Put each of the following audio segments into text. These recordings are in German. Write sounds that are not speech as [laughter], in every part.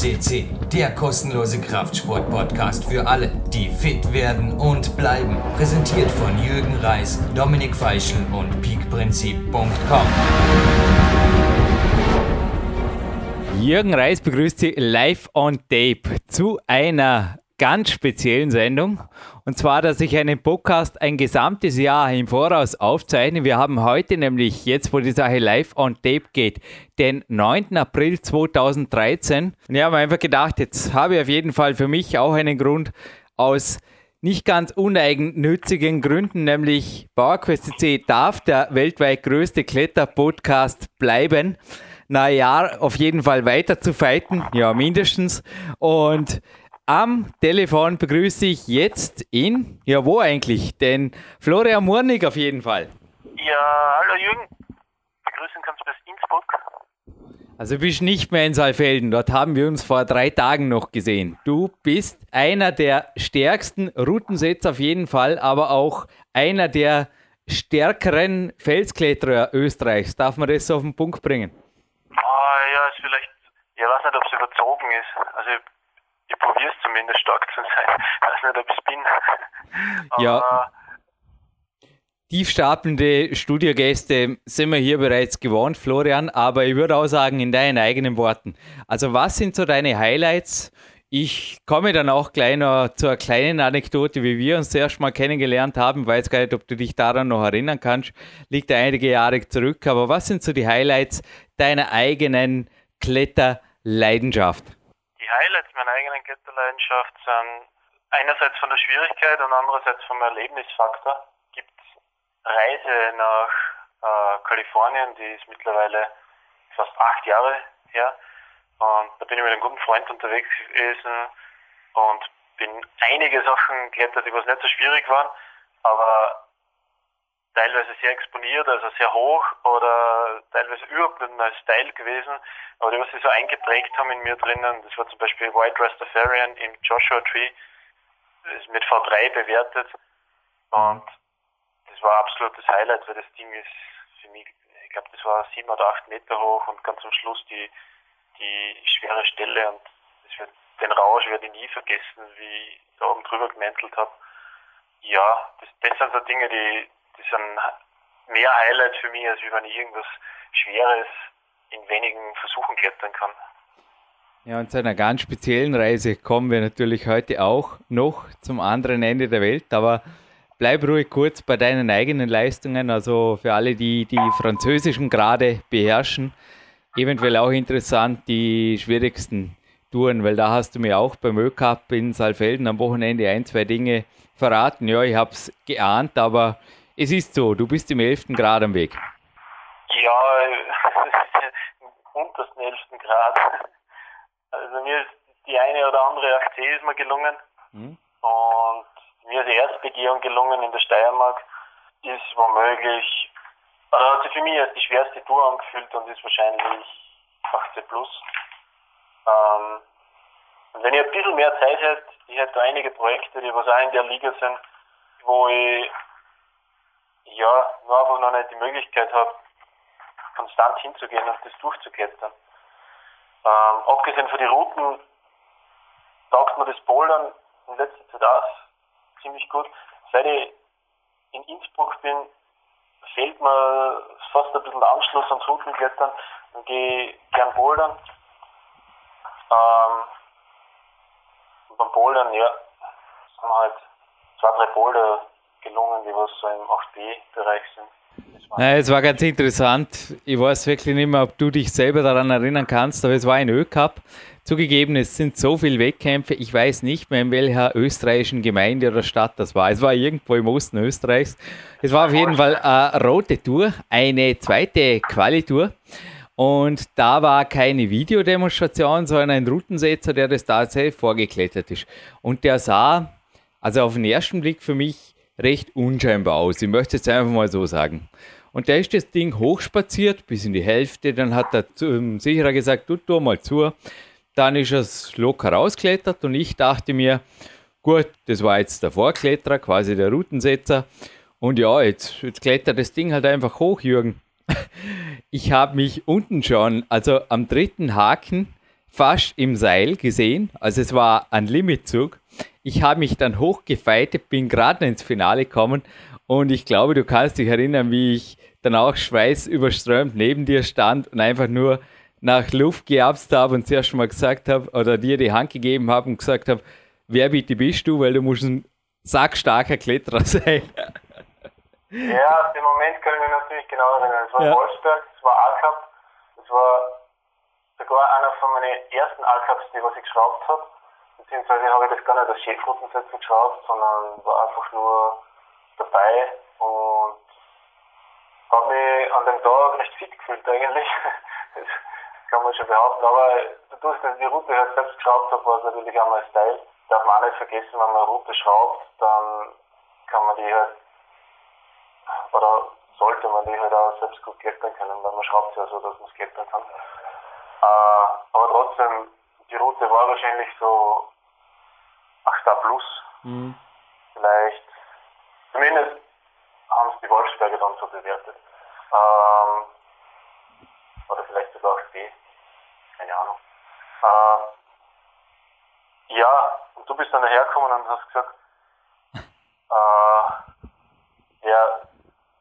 CC, der kostenlose Kraftsport-Podcast für alle, die fit werden und bleiben. Präsentiert von Jürgen Reis, Dominik Feischl und peakprinzip.com. Jürgen Reis begrüßt Sie live on tape zu einer ganz speziellen Sendung. Und zwar, dass ich einen Podcast ein gesamtes Jahr im Voraus aufzeichne. Wir haben heute nämlich, jetzt wo die Sache live on tape geht, den 9. April 2013. Und ich habe einfach gedacht, jetzt habe ich auf jeden Fall für mich auch einen Grund aus nicht ganz uneigennützigen Gründen, nämlich PowerQuest.cc darf der weltweit größte Kletterpodcast bleiben. Naja, auf jeden Fall weiter zu fighten, ja mindestens. Und am Telefon begrüße ich jetzt ihn, ja wo eigentlich? Den Florian Murnig auf jeden Fall. Ja, hallo Jürgen. Begrüßen kannst du bis Innsbruck. Also du bist nicht mehr in Saalfelden, dort haben wir uns vor drei Tagen noch gesehen. Du bist einer der stärksten Routensetzer auf jeden Fall, aber auch einer der stärkeren Felskletterer Österreichs. Darf man das auf den Punkt bringen? Ah, ja, ist vielleicht, ich weiß nicht, ob es überzogen ist. Also ich probiere es zumindest stark zu sein. Ich weiß nicht, ob ich es bin. [laughs] ja. Tiefstapelnde Studiogäste sind wir hier bereits gewohnt, Florian, aber ich würde auch sagen, in deinen eigenen Worten. Also, was sind so deine Highlights? Ich komme dann auch gleich noch zur kleinen Anekdote, wie wir uns zuerst mal kennengelernt haben. Ich weiß gar nicht, ob du dich daran noch erinnern kannst. Liegt einige Jahre zurück. Aber was sind so die Highlights deiner eigenen Kletterleidenschaft? Highlights meiner eigenen Kletterleidenschaft sind einerseits von der Schwierigkeit und andererseits vom Erlebnisfaktor. Gibt Reise nach äh, Kalifornien, die ist mittlerweile fast acht Jahre her. Und da bin ich mit einem guten Freund unterwegs gewesen und bin einige Sachen geklettert, die was nicht so schwierig waren, aber teilweise sehr exponiert, also sehr hoch oder teilweise überhaupt nicht mehr Style gewesen, aber die, was sie so eingeprägt haben in mir drinnen, das war zum Beispiel White Rastafarian im Joshua Tree, ist mit V3 bewertet und das war absolutes Highlight, weil das Ding ist für mich, ich glaube, das war sieben oder acht Meter hoch und ganz am Schluss die, die schwere Stelle und wird, den Rausch werde ich nie vergessen, wie ich da oben drüber gemäntelt habe. Ja, das, das sind so Dinge, die, das sind mehr Highlights für mich, als wenn ich irgendwas Schweres in wenigen Versuchen klettern kann. Ja, und zu einer ganz speziellen Reise kommen wir natürlich heute auch noch zum anderen Ende der Welt, aber bleib ruhig kurz bei deinen eigenen Leistungen, also für alle, die die französischen gerade beherrschen, eventuell auch interessant, die schwierigsten Touren, weil da hast du mir auch beim Ö-Cup in Saalfelden am Wochenende ein, zwei Dinge verraten. Ja, ich habe es geahnt, aber es ist so, du bist im 11. Grad am Weg. Ja, im [laughs] untersten 11. Grad. Also mir ist die eine oder andere 8C ist mir gelungen. Mhm. Und mir ist die Erstbegehung gelungen in der Steiermark. Ist womöglich, oder hat sich für mich als die schwerste Tour angefühlt und ist wahrscheinlich 18 plus. Ähm, und wenn ich ein bisschen mehr Zeit hätte, ich hätte einige Projekte, die was auch in der Liga sind, wo ich ja, nur einfach noch nicht die Möglichkeit habe, konstant hinzugehen und das durchzuklettern. Ähm, abgesehen von den Routen taugt mir das Bouldern in letzter Zeit auch ziemlich gut. Seit ich in Innsbruck bin, fehlt mir fast ein bisschen Anschluss ans Routenklettern und gehe gern bouldern. Ähm, beim Bouldern, ja, sind halt zwei, drei Boulder gelungen, die was so im 8B-Bereich sind. Naja, es war ganz interessant. Ich weiß wirklich nicht mehr, ob du dich selber daran erinnern kannst, aber es war ein Ö-Cup. Zugegeben, es sind so viele Wettkämpfe. Ich weiß nicht mehr, in welcher österreichischen Gemeinde oder Stadt das war. Es war irgendwo im Osten Österreichs. Es war auf jeden Fall eine rote Tour, eine zweite Qualitour. Und da war keine Videodemonstration, sondern ein Routensetzer, der das tatsächlich vorgeklettert ist. Und der sah, also auf den ersten Blick für mich, recht unscheinbar aus. Ich möchte es einfach mal so sagen. Und da ist das Ding hochspaziert bis in die Hälfte. Dann hat der ähm, Sicherer gesagt, du, tu mal zu. Dann ist es locker rausgeklettert und ich dachte mir, gut, das war jetzt der Vorkletterer, quasi der Routensetzer. Und ja, jetzt, jetzt klettert das Ding halt einfach hoch, Jürgen. [laughs] Ich habe mich unten schon, also am dritten Haken, fast im Seil gesehen. Also es war ein Limitzug. Ich habe mich dann hochgefeitet, bin gerade ins Finale gekommen und ich glaube, du kannst dich erinnern, wie ich dann auch schweißüberströmt neben dir stand und einfach nur nach Luft geabst habe und zuerst mal gesagt habe oder dir die Hand gegeben habe und gesagt habe, wer bitte bist du, weil du musst ein sackstarker Kletterer [laughs] sein. Ja, den Moment ich mich natürlich genau erinnern. Es war ja. Wolfsberg, es war A-Cup, es war sogar einer von meinen ersten A-Cups, die was ich geschraubt habe. Beziehungsweise habe ich das gar nicht als Chefroutensätze geschraubt, sondern war einfach nur dabei und habe mich an dem Tag recht fit gefühlt eigentlich. [laughs] Das kann man schon behaupten. Aber dadurch, dass ich die Route halt selbst geschraubt habe, war es natürlich auch mal Style. Darf man auch nicht vergessen, wenn man eine Route schraubt, dann kann man die halt, oder sollte man die halt auch selbst gut klettern können, weil man schraubt ja so, dass man es klettern kann. Äh, aber trotzdem, die Route war wahrscheinlich so 8 plus. Mhm. Vielleicht, zumindest haben es die Wolfsberger dann so bewertet. Ähm, oder vielleicht sogar auch B. Keine Ahnung. Äh, ja, und du bist dann dahergekommen und hast gesagt, [laughs] äh, wer,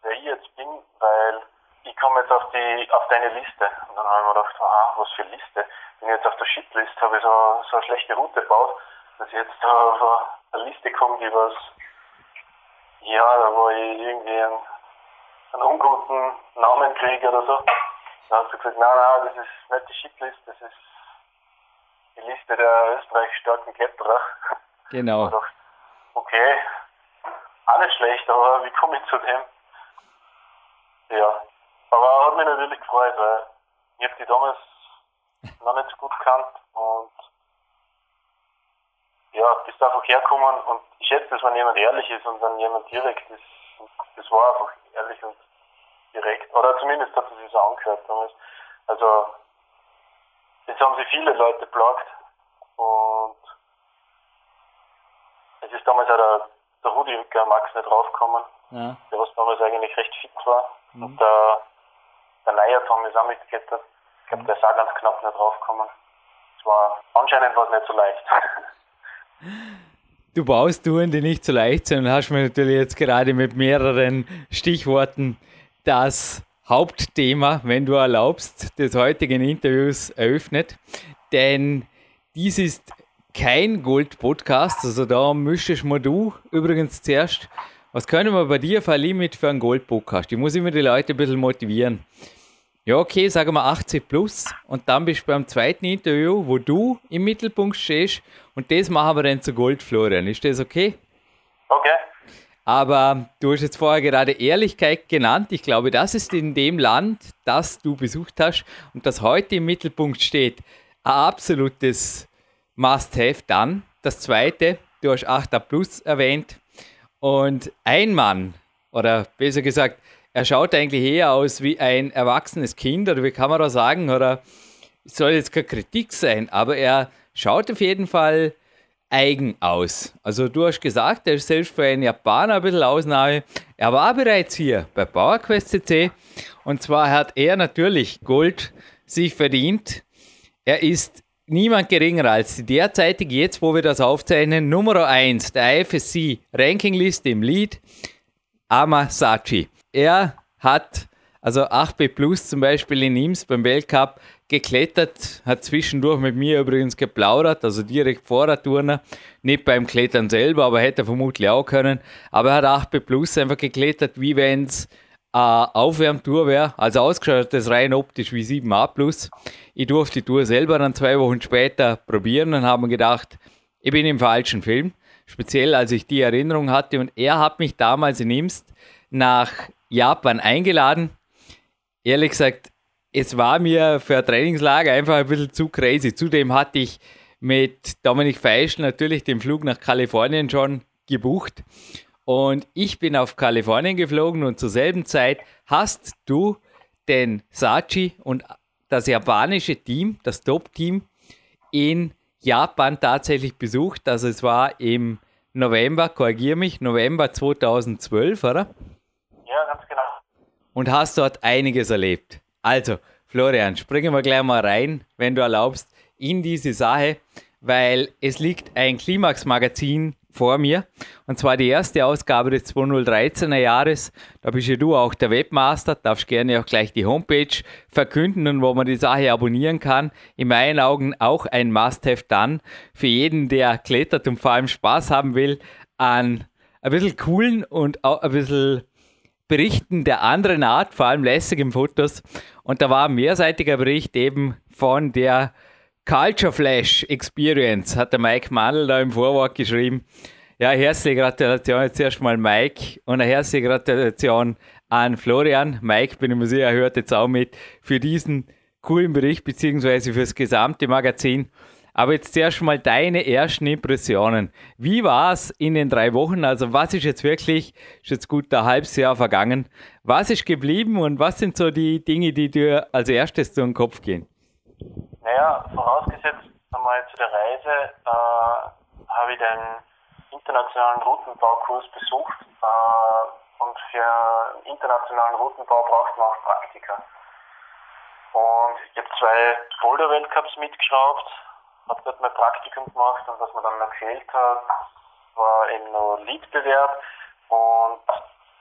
wer ich jetzt bin, weil komme jetzt auf die auf deine Liste. Und dann habe ich mir gedacht, aha, was für Liste? Bin ich jetzt auf der Shitlist, habe ich so, so eine schlechte Route gebaut, dass ich jetzt da auf eine Liste komme, die was, ja, da wo ich irgendwie einen, einen unguten Namen kriege oder so. Dann hast du gesagt, nein, nein, das ist nicht die Shitlist, das ist die Liste der österreich starken Kletterer. Genau. [laughs] Und dachte, okay, auch nicht schlecht, aber wie komme ich zu dem? Ja, aber hat mich natürlich gefreut, weil ich habe die damals noch nicht so gut gekannt und ja, bist einfach hergekommen und ich schätze, dass wenn jemand ehrlich ist und wenn jemand direkt ist, das war einfach ehrlich und direkt, oder zumindest hat es sich so angehört damals. Also, jetzt haben sich viele Leute plagt und es ist damals auch der, der Rudi der Max nicht draufgekommen, ja. der was damals eigentlich recht fit war. Mhm. Und der, der Neuer Tom ist auch mitgeklettert. Ich glaube, der ist auch ganz knapp nicht draufgekommen. Es war anscheinend was nicht so leicht. [laughs] Du baust Touren, die nicht so leicht sind und hast mir natürlich jetzt gerade mit mehreren Stichworten das Hauptthema, wenn du erlaubst, des heutigen Interviews eröffnet. Denn dies ist kein Gold-Podcast, also da müsstest mal du übrigens zuerst, was können wir bei dir für ein Limit für einen Gold-Podcast? Ich muss immer die Leute ein bisschen motivieren. Ja, okay, sagen wir 80 plus und dann bist du beim zweiten Interview, wo du im Mittelpunkt stehst und das machen wir dann zu Gold, Florian. Ist das okay? Okay. Aber du hast jetzt vorher gerade Ehrlichkeit genannt. Ich glaube, das ist in dem Land, das du besucht hast und das heute im Mittelpunkt steht, ein absolutes Must-Have. Dann das zweite, du hast 8 Plus erwähnt. Und ein Mann, oder besser gesagt, er schaut eigentlich eher aus wie ein erwachsenes Kind, oder wie kann man da sagen, oder soll jetzt keine Kritik sein, aber er schaut auf jeden Fall eigen aus. Also du hast gesagt, er ist selbst für einen Japaner ein bisschen Ausnahme. Er war bereits hier bei PowerQuest CC und zwar hat er natürlich Gold sich verdient. Er ist niemand geringer als die derzeitige, jetzt wo wir das aufzeichnen, Nummer 1 der IFSC Rankingliste im Lead, Amasachi. Er hat also 8B Plus zum Beispiel in Ims beim Weltcup geklettert, hat zwischendurch mit mir übrigens geplaudert, also direkt vor der Turner, nicht beim Klettern selber, aber hätte er vermutlich auch können. Aber er hat 8B Plus einfach geklettert, wie wenn es eine Aufwärmtour wäre, also ausgeschaut das rein optisch wie 7A Plus. Ich durfte die Tour selber dann zwei Wochen später probieren und habe mir gedacht, ich bin im falschen Film, speziell als ich die Erinnerung hatte und er hat mich damals in Imst nach Japan eingeladen. Ehrlich gesagt, es war mir für ein Trainingslager einfach ein bisschen zu crazy. Zudem hatte ich mit Dominik Feischl natürlich den Flug nach Kalifornien schon gebucht. Und ich bin auf Kalifornien geflogen und zur selben Zeit hast du den Sachi und das japanische Team, das Top-Team in Japan tatsächlich besucht. Also es war im November, korrigiere mich, November 2012, oder? Ja, ganz genau. Und hast dort einiges erlebt. Also, Florian, springen wir gleich mal rein, wenn du erlaubst, in diese Sache, weil es liegt ein Klimax-Magazin vor mir. Und zwar die erste Ausgabe des 2013er Jahres. Da bist ja du auch der Webmaster, darfst gerne auch gleich die Homepage verkünden und wo man die Sache abonnieren kann. In meinen Augen auch ein Must-Have dann für jeden, der klettert und vor allem Spaß haben will an ein bisschen coolen und auch ein bisschen Berichten der anderen Art, vor allem lässigen Fotos. Und da war ein mehrseitiger Bericht eben von der Culture Flash Experience, hat der Mike Mandel da im Vorwort geschrieben. Ja, herzliche Gratulation jetzt erstmal Mike und eine herzliche Gratulation an Florian. Mike, bin ich mir sicher, hört jetzt auch mit für diesen coolen Bericht beziehungsweise fürs gesamte Magazin. Aber jetzt zuerst mal deine ersten Impressionen. Wie war es in den drei Wochen? Also was ist jetzt wirklich, ist jetzt gut ein halbes Jahr vergangen. Was ist geblieben und was sind so die Dinge, die dir als erstes durch den Kopf gehen? Naja, vorausgesetzt einmal zu der Reise äh, habe ich den internationalen Routenbaukurs besucht äh, und für internationalen Routenbau braucht man auch Praktika. Und ich habe zwei Boulder-Weltcups mitgeschraubt, habe dort mein Praktikum gemacht und was mir dann noch gefehlt hat, war eben noch Leadbewerb und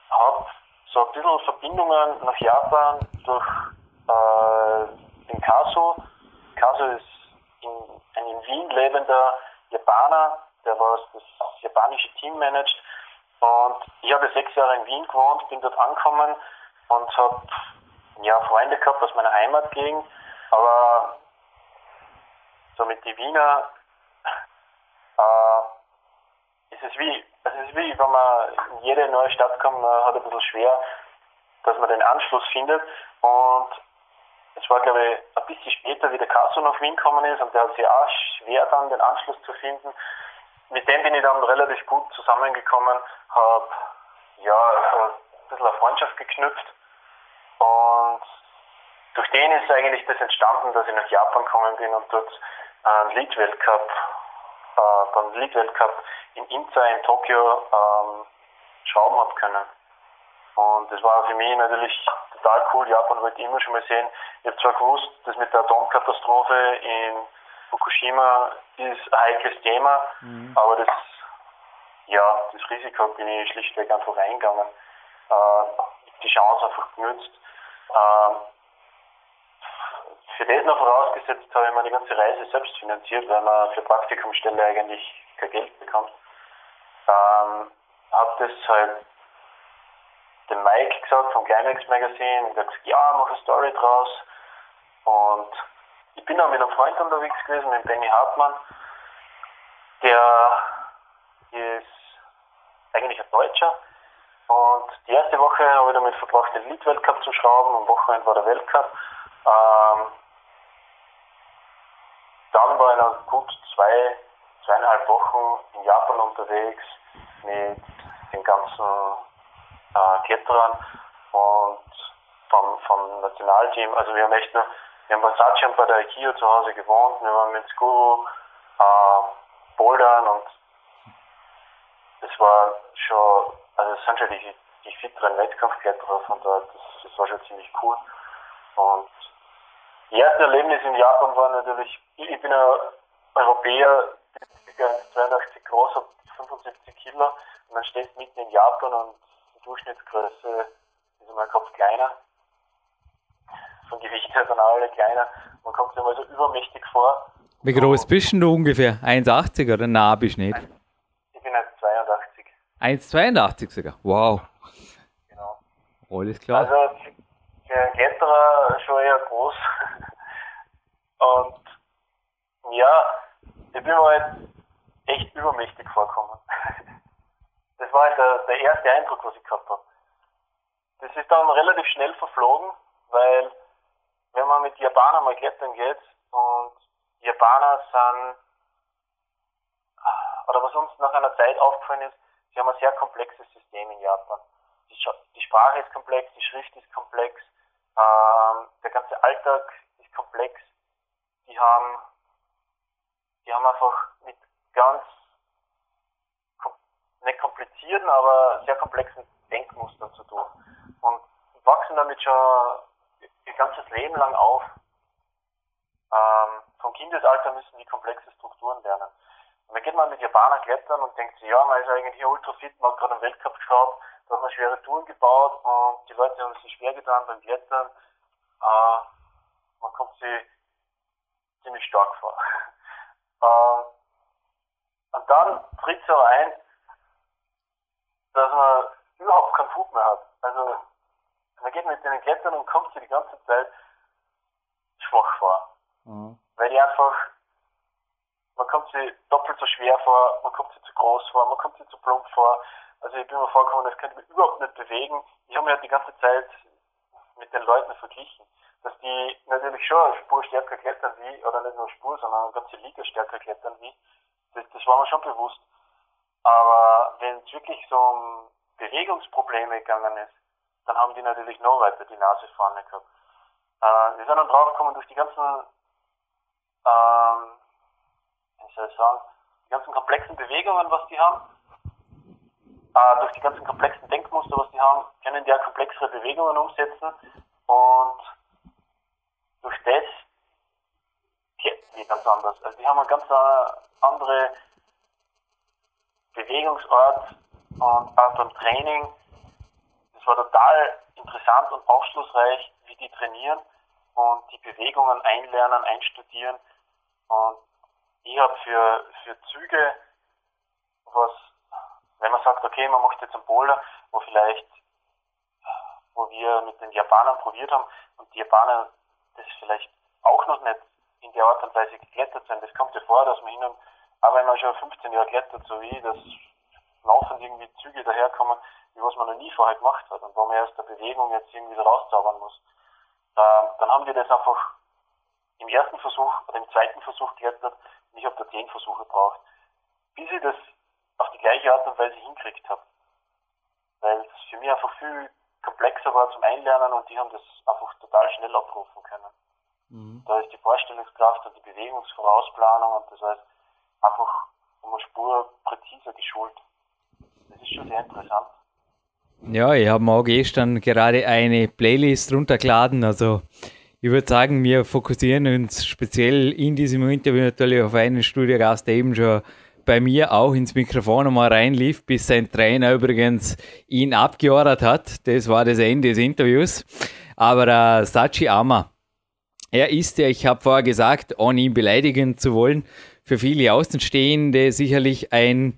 habe so ein bisschen Verbindungen nach Japan durch äh, den Kaso. Kaso ist in, ein in Wien lebender Japaner, der was das japanische Team managt. Und ich habe sechs Jahre in Wien gewohnt, bin dort angekommen und habe ja, Freunde gehabt aus meiner Heimatgegend, aber so mit die Wiener äh, ist es wie, es ist wie, wenn man in jede neue Stadt kommt, man hat ein bisschen schwer, dass man den Anschluss findet. Und es war, glaube ich, ein bisschen später, wie der Kasso nach Wien gekommen ist und der hat sich auch schwer dann den Anschluss zu finden. Mit dem bin ich dann relativ gut zusammengekommen, habe ja, ein bisschen eine Freundschaft geknüpft und durch den ist eigentlich das entstanden, dass ich nach Japan gekommen bin und dort einen Lead-Weltcup, äh, beim Lead-Weltcup in Inza in Tokio ähm, schrauben habe können. Und das war für mich natürlich total cool. Japan wollte ich immer schon mal sehen. Ich habe zwar gewusst, dass mit der Atomkatastrophe in Fukushima ist ein heikles Thema, mhm. aber das, ja, das Risiko bin ich schlichtweg einfach eingegangen. Äh, die Chance einfach genutzt. Äh, für das noch vorausgesetzt habe ich mir die ganze Reise selbst finanziert, weil man für Praktikumsstelle eigentlich kein Geld bekommt. Ähm, habe das halt dem Mike gesagt vom Climax Magazine, der hat gesagt, ja, mach eine Story draus. Und ich bin auch mit einem Freund unterwegs gewesen, mit Benny Hartmann. Der ist eigentlich ein Deutscher. Und die erste Woche habe ich damit verbracht, den Lead-Weltcup zu schrauben. Am Wochenende war der Weltcup. Ähm, dann war ich noch gut zwei, zweieinhalb Wochen in Japan unterwegs mit den ganzen äh, Kletterern und vom, vom Nationalteam. Also wir haben echt noch, wir haben bei Satchan bei der Aikio zu Hause gewohnt, wir waren mit Skuru äh, bouldern und das war schon, also es sind schon die, die fitteren Wettkampfkletterer von dort, das, das war schon ziemlich cool. Und die ersten Erlebnisse in Japan waren natürlich, ich bin ein Europäer, bin 82 groß, habe 75 Kilo und dann stehst du mitten in Japan und die Durchschnittsgröße ist einmal Kopf kleiner. Von Gewicht her sind alle kleiner. Man kommt sich mal so übermächtig vor. Wie groß bist du ungefähr? 1,80 oder nah bist du nicht? Ich bin 1,82. 1,82 sogar? Wow. Genau. Alles klar. Also einen Kletterer schon eher groß. [laughs] Und ja, ich bin mir halt echt übermächtig vorgekommen. [laughs] Das war halt der, der erste Eindruck, was ich gehabt habe. Das ist dann relativ schnell verflogen, weil wenn man mit Japanern mal klettern geht und Japaner sind, oder was uns nach einer Zeit aufgefallen ist, sie haben ein sehr komplexes System in Japan. Die, die Sprache ist komplex, die Schrift ist komplex, ähm, der ganze Alltag ist komplex. Die haben, die haben einfach mit ganz nicht komplizierten, aber sehr komplexen Denkmustern zu tun. Und wachsen damit schon ihr ganzes Leben lang auf. Ähm, vom Kindesalter müssen die komplexe Strukturen lernen. Und dann geht man mit Japanern klettern und denkt sich, ja, man ist eigentlich hier ultra fit, man hat gerade einen Weltcup geschaut, da hat man schwere Touren gebaut und die Leute haben sich schwer getan beim Klettern. Äh, man kommt sich ziemlich stark vor. [laughs] äh, und dann tritt es aber ein, dass man überhaupt keinen Fug mehr hat. Also man geht mit denen klettern und kommt sich die ganze Zeit schwach vor. Mhm. Weil die einfach man kommt sich doppelt so schwer vor, man kommt sich zu groß vor, man kommt sich zu plump vor. Also ich bin mir vorgekommen, das könnte mich überhaupt nicht bewegen. Ich habe mich halt die ganze Zeit mit den Leuten verglichen, dass die natürlich schon eine Spur stärker klettern wie, oder nicht nur eine Spur, sondern eine ganze Liga stärker klettern wie. Das, das war mir schon bewusst. Aber wenn es wirklich so um Bewegungsprobleme gegangen ist, dann haben die natürlich noch weiter die Nase vorne gehabt. Äh, wir sind dann draufgekommen durch die ganzen ähm, wie soll ich sagen, die ganzen komplexen Bewegungen, was die haben, äh, durch die ganzen komplexen Denkmuster, was die haben, können die auch komplexere Bewegungen umsetzen und durch das die ganz anders. Also die haben eine ganz äh, andere Bewegungsart und auch beim Training. Das war total interessant und aufschlussreich, wie die trainieren und die Bewegungen einlernen, einstudieren. Und ich habe für, für Züge, was, wenn man sagt, okay, man macht jetzt einen Boulder, wo vielleicht, wo wir mit den Japanern probiert haben und die Japaner das vielleicht auch noch nicht in der Art und Weise geklettert sind. Das kommt ja vor, dass man ihnen, aber wenn man schon 15 Jahre klettert, so wie, dass laufend irgendwie Züge daherkommen, wie was man noch nie vorher gemacht hat und wo man erst der Bewegung jetzt irgendwie wieder rauszaubern muss. Äh, dann haben die das einfach im ersten Versuch oder im zweiten Versuch geklettert ich habe da zehn Versuche gebraucht, bis ich das auf die gleiche Art und Weise hinkriegt habe. Weil es für mich einfach viel komplexer war zum Einlernen und die haben das einfach total schnell abrufen können. Mhm. Da ist die Vorstellungskraft und die Bewegungsvorausplanung und das heißt einfach um eine Spur präziser geschult. Das ist schon sehr interessant. Ja, ich habe auch gestern gerade eine Playlist runtergeladen, also ich würde sagen, wir fokussieren uns speziell in diesem Interview natürlich auf einen Studiogast, der eben schon bei mir auch ins Mikrofon einmal reinlief, bis sein Trainer übrigens ihn abgeordert hat. Das war das Ende des Interviews. Aber äh, Sachi Ama, er ist ja, ich habe vorher gesagt, ohne ihn beleidigen zu wollen, für viele Außenstehende sicherlich ein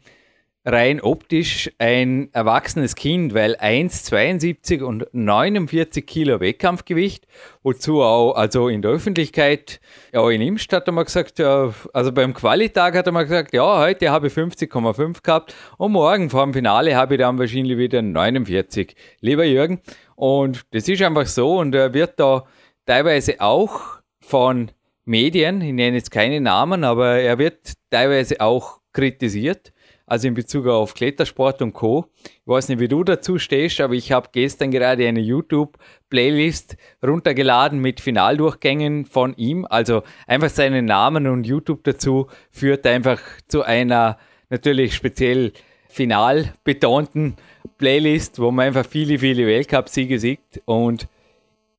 rein optisch ein erwachsenes Kind, weil 1,72 und 49 Kilo Wettkampfgewicht, wozu auch, also in der Öffentlichkeit, ja, in Imst hat er mal gesagt, ja, also beim Qualitag hat er mal gesagt, ja, heute habe ich 50,5 gehabt und morgen vor dem Finale habe ich dann wahrscheinlich wieder 49. Lieber Jürgen, und das ist einfach so und er wird da teilweise auch von Medien, ich nenne jetzt keine Namen, aber er wird teilweise auch kritisiert also in Bezug auf Klettersport und Co. Ich weiß nicht, wie du dazu stehst, aber ich habe gestern gerade eine YouTube-Playlist runtergeladen mit Finaldurchgängen von ihm. Also einfach seinen Namen und YouTube dazu führt einfach zu einer natürlich speziell final betonten Playlist, wo man einfach viele, viele Weltcup-Siege sieht. Und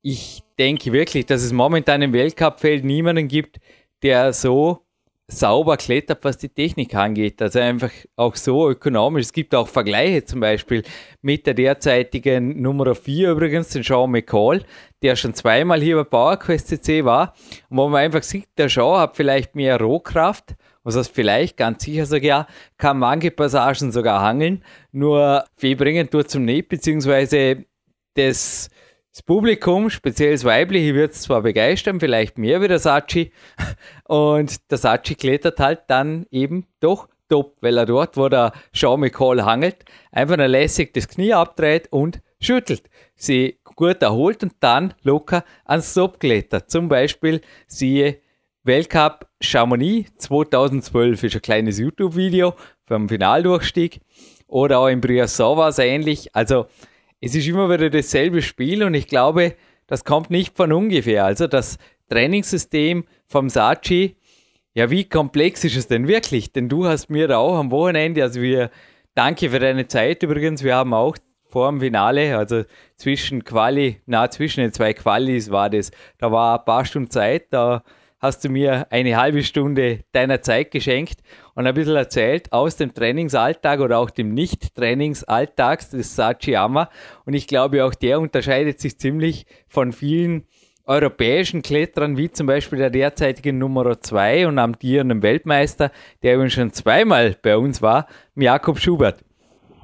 ich denke wirklich, dass es momentan im Weltcup-Feld niemanden gibt, der so sauber klettert, was die Technik angeht. Also einfach auch so ökonomisch. Es gibt auch Vergleiche zum Beispiel mit der derzeitigen Nummer 4 übrigens, den Sean McCall, der schon zweimal hier bei PowerQuest CC war. Und wo man einfach sieht, der Sean hat vielleicht mehr Rohkraft, was heißt vielleicht, ganz sicher sogar, kann manche Passagen sogar hangeln, nur viel bringen tut zum nicht, beziehungsweise das das Publikum, speziell das Weibliche, wird es zwar begeistern, vielleicht mehr wie der Sachi. [laughs] Und der Sachi klettert halt dann eben doch top, weil er dort, wo der Sean McCall hangelt, einfach nur lässig das Knie abdreht und schüttelt. Sie gut erholt und dann locker ans Stop klettert. Zum Beispiel siehe Weltcup Chamonix 2012 ist ein kleines YouTube-Video vom Finaldurchstieg. Oder auch in Briançon war es ähnlich. Also es ist immer wieder dasselbe Spiel und ich glaube, das kommt nicht von ungefähr. Also das Trainingssystem vom Sachi, ja, wie komplex ist es denn wirklich? Denn du hast mir da auch am Wochenende, also wir, danke für deine Zeit übrigens, wir haben auch vor dem Finale, also zwischen Quali, na, zwischen den zwei Qualis war das, da war ein paar Stunden Zeit, da hast du mir eine halbe Stunde deiner Zeit geschenkt und ein bisschen erzählt aus dem Trainingsalltag oder auch dem Nicht-Trainingsalltag des Sachiyama. Und ich glaube, auch der unterscheidet sich ziemlich von vielen europäischen Kletterern, wie zum Beispiel der derzeitigen Nummer 2 und amtierenden Weltmeister, der übrigens schon zweimal bei uns war, Jakob Schubert.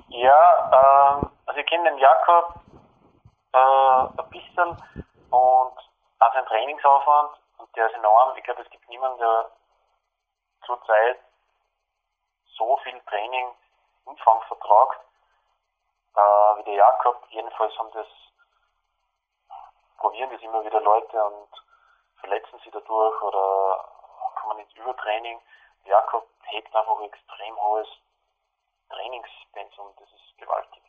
Ja, äh, also ich kenne den Jakob äh, ein bisschen und auch sein Trainingsaufwand der ist enorm. Ich glaube, es gibt niemanden, der zurzeit so viel Training Umfang vertragt äh, wie der Jakob. Jedenfalls haben das probieren das immer wieder Leute und verletzen sie dadurch oder kommen ins Übertraining. Jakob hebt einfach ein extrem hohes Trainingspensum, das ist gewaltig.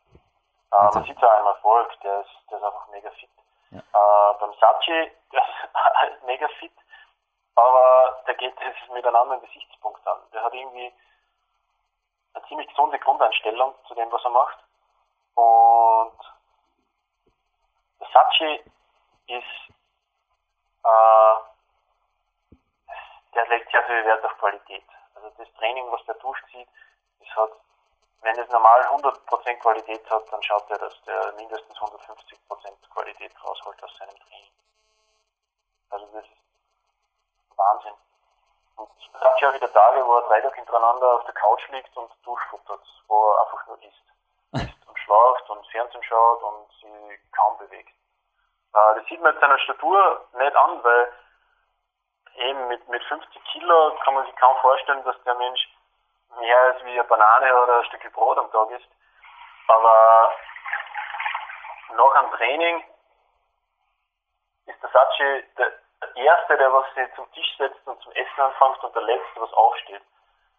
Äh, man sieht es auch im Erfolg, der ist, der ist einfach mega fit. Ja. Äh, beim Sachi, der ist [laughs] mega fit, aber der geht es mit einem anderen Gesichtspunkt an. Der hat irgendwie eine ziemlich gesunde Grundeinstellung zu dem, was er macht. Und der Sachi ist, äh, der legt sehr viel Wert auf Qualität. Also das Training, was der durchzieht, ist halt, wenn es normal 100% Qualität hat, dann schaut er, dass der mindestens 150% Qualität rausholt aus seinem Training. Also das ist Wahnsinn. Und es gab ja wieder Tage, wo er drei Tage hintereinander auf der Couch liegt und durchfuttert, wo er einfach nur isst. [laughs] isst und schlaft und Fernsehen schaut und sich kaum bewegt. Äh, das sieht man jetzt seiner Statur nicht an, weil eben mit, mit 50 Kilo kann man sich kaum vorstellen, dass der Mensch mehr als wie eine Banane oder ein Stück Brot am Tag ist. Aber nach einem Training ist der Sachi der, der Erste, der was sich zum Tisch setzt und zum Essen anfängt und der Letzte, was aufsteht.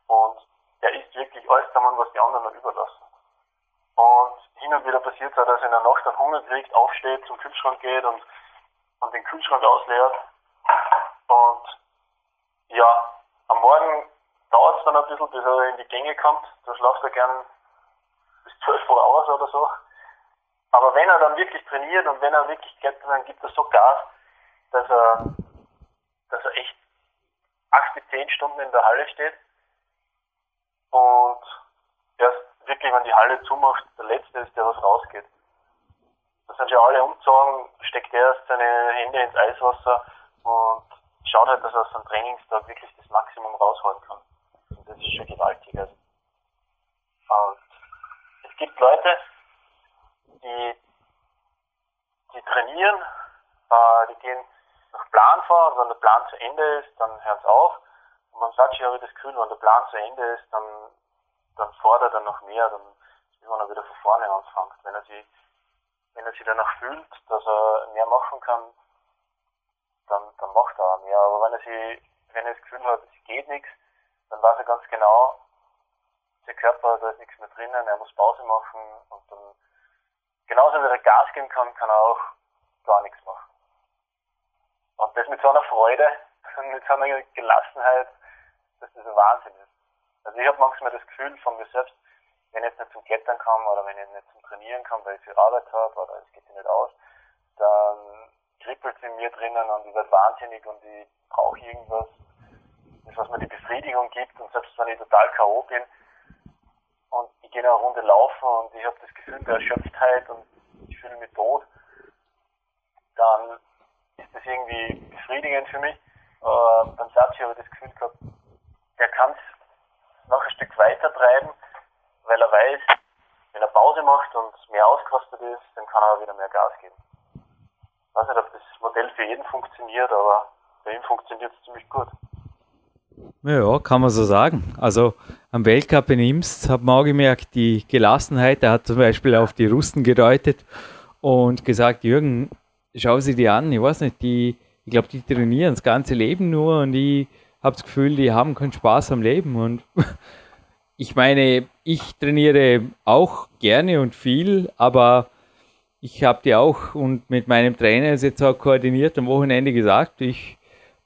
Und der isst wirklich alles zusammen, was die anderen noch überlassen. Und hin und wieder passiert es auch, dass er in der Nacht dann Hunger kriegt, aufsteht, zum Kühlschrank geht und, und den Kühlschrank ausleert. Und ja, am Morgen dauert es dann ein bisschen, bis er in die Gänge kommt. Da schlaft er gern bis 12 Uhr aus oder so. Aber wenn er dann wirklich trainiert und wenn er wirklich geht, dann gibt er so Gas, dass er, dass er echt 8 bis 10 Stunden in der Halle steht. Und erst wirklich, wenn die Halle zumacht, der Letzte ist, der was rausgeht. Da sind schon alle umgezogen, steckt er erst seine Hände ins Eiswasser und schaut halt, dass er aus seinem Trainingstag wirklich das Maximum rausholen kann. Und das ist schon gewaltig. Also. Und es gibt Leute, die, die trainieren, äh, die gehen nach Plan und wenn der Plan zu Ende ist, dann hören sie auf. Und man sagt schon, habe ich das Gefühl, wenn der Plan zu Ende ist, dann dann fordert er noch mehr, dann ist er wieder von vorne anfängt. Wenn er sich, wenn er sich danach fühlt, dass er mehr machen kann, dann, dann macht er auch mehr. Aber wenn er sich, wenn er das Gefühl hat, es geht nichts, dann weiß er ganz genau, der Körper, da ist nichts mehr drinnen, er muss Pause machen und dann, genauso wie er Gas geben kann, kann er auch gar nichts machen. Und das mit so einer Freude, mit so einer Gelassenheit, dass das ein Wahnsinn ist. Also ich habe manchmal das Gefühl von mir selbst, wenn ich jetzt nicht zum Klettern kann oder wenn ich nicht zum Trainieren kann, weil ich viel Arbeit habe oder es geht sich nicht aus, dann kribbelt es in mir drinnen und ich werde wahnsinnig und ich brauche irgendwas, das was mir die Befriedigung gibt und selbst wenn ich total K.O. bin und ich gehe eine Runde laufen und ich habe das Gefühl der Erschöpftheit und ich fühle mich tot, dann ist irgendwie befriedigend für mich. Äh, beim Satz habe ich das Gefühl gehabt, der kann es noch ein Stück weiter treiben, weil er weiß, wenn er Pause macht und mehr ausgerüstet ist, dann kann er wieder mehr Gas geben. Ich weiß nicht, ob das Modell für jeden funktioniert, aber bei ihm funktioniert es ziemlich gut. Ja, kann man so sagen. Also am Weltcup in Imst hat man auch gemerkt, die Gelassenheit. Er hat zum Beispiel auf die Russen gedeutet und gesagt, Jürgen, schau sie die an. Ich weiß nicht, die, ich glaube, die trainieren das ganze Leben nur und die habe das Gefühl, die haben keinen Spaß am Leben. Und [laughs] ich meine, ich trainiere auch gerne und viel, aber ich habe die auch und mit meinem Trainer ist jetzt auch koordiniert am Wochenende gesagt, ich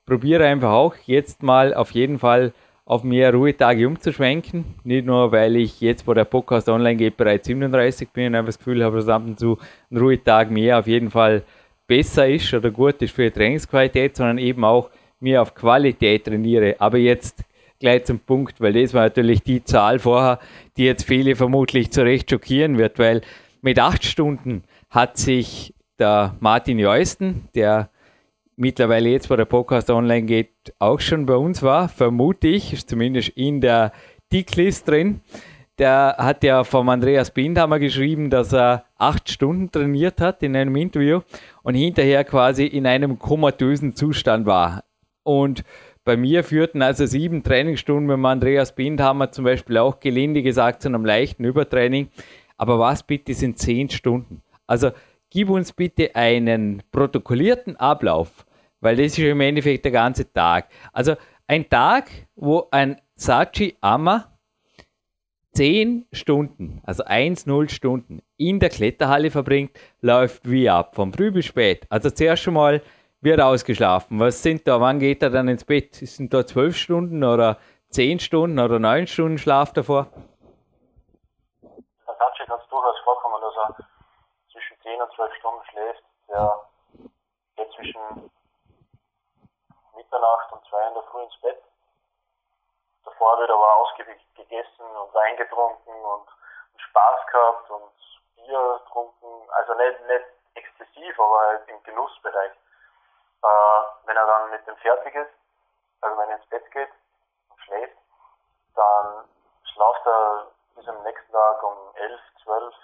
probiere einfach auch jetzt mal auf jeden Fall auf mehr Ruhetage umzuschwenken. Nicht nur, weil ich jetzt, wo der Podcast online geht, bereits 37 bin und einfach das Gefühl habe, dass ab und zu ein Ruhetag mehr auf jeden Fall besser ist oder gut ist für die Trainingsqualität, sondern eben auch, mir auf Qualität trainiere. Aber jetzt gleich zum Punkt, weil das war natürlich die Zahl vorher, die jetzt viele vermutlich zu Recht schockieren wird, weil mit acht Stunden hat sich der Martin Jeusten, der mittlerweile jetzt, wo der Podcast online geht, auch schon bei uns war, vermute ich, zumindest in der Ticklist drin. Der hat ja vom Andreas Bindhammer geschrieben, dass er acht Stunden trainiert hat in einem Interview und hinterher quasi in einem komatösen Zustand war. Und bei mir führten also sieben Trainingsstunden mit Andreas Bindhammer zum Beispiel auch gelinde gesagt zu einem leichten Übertraining. Aber was bitte sind zehn Stunden? Also gib uns bitte einen protokollierten Ablauf, weil das ist im Endeffekt der ganze Tag. Also ein Tag, wo ein Sachi Amma 10 Stunden, also 1-0 Stunden in der Kletterhalle verbringt, läuft wie ab, von früh bis spät. Also zuerst schon mal wird ausgeschlafen. Was sind da, wann geht er dann ins Bett? Sind da 12 Stunden oder 10 Stunden oder 9 Stunden Schlaf davor? Der Datsche kann es durchaus vorkommen, dass er zwischen 10 und 12 Stunden schläft. Der geht zwischen Mitternacht und 2 in der Früh ins Bett Davor wird aber ausgiebig gegessen und Wein getrunken und, und Spaß gehabt und Bier getrunken. Also nicht, nicht exzessiv, aber halt im Genussbereich. Äh, wenn er dann mit dem fertig ist, also wenn er ins Bett geht und schläft, dann schlaft er bis am nächsten Tag um 11, 12,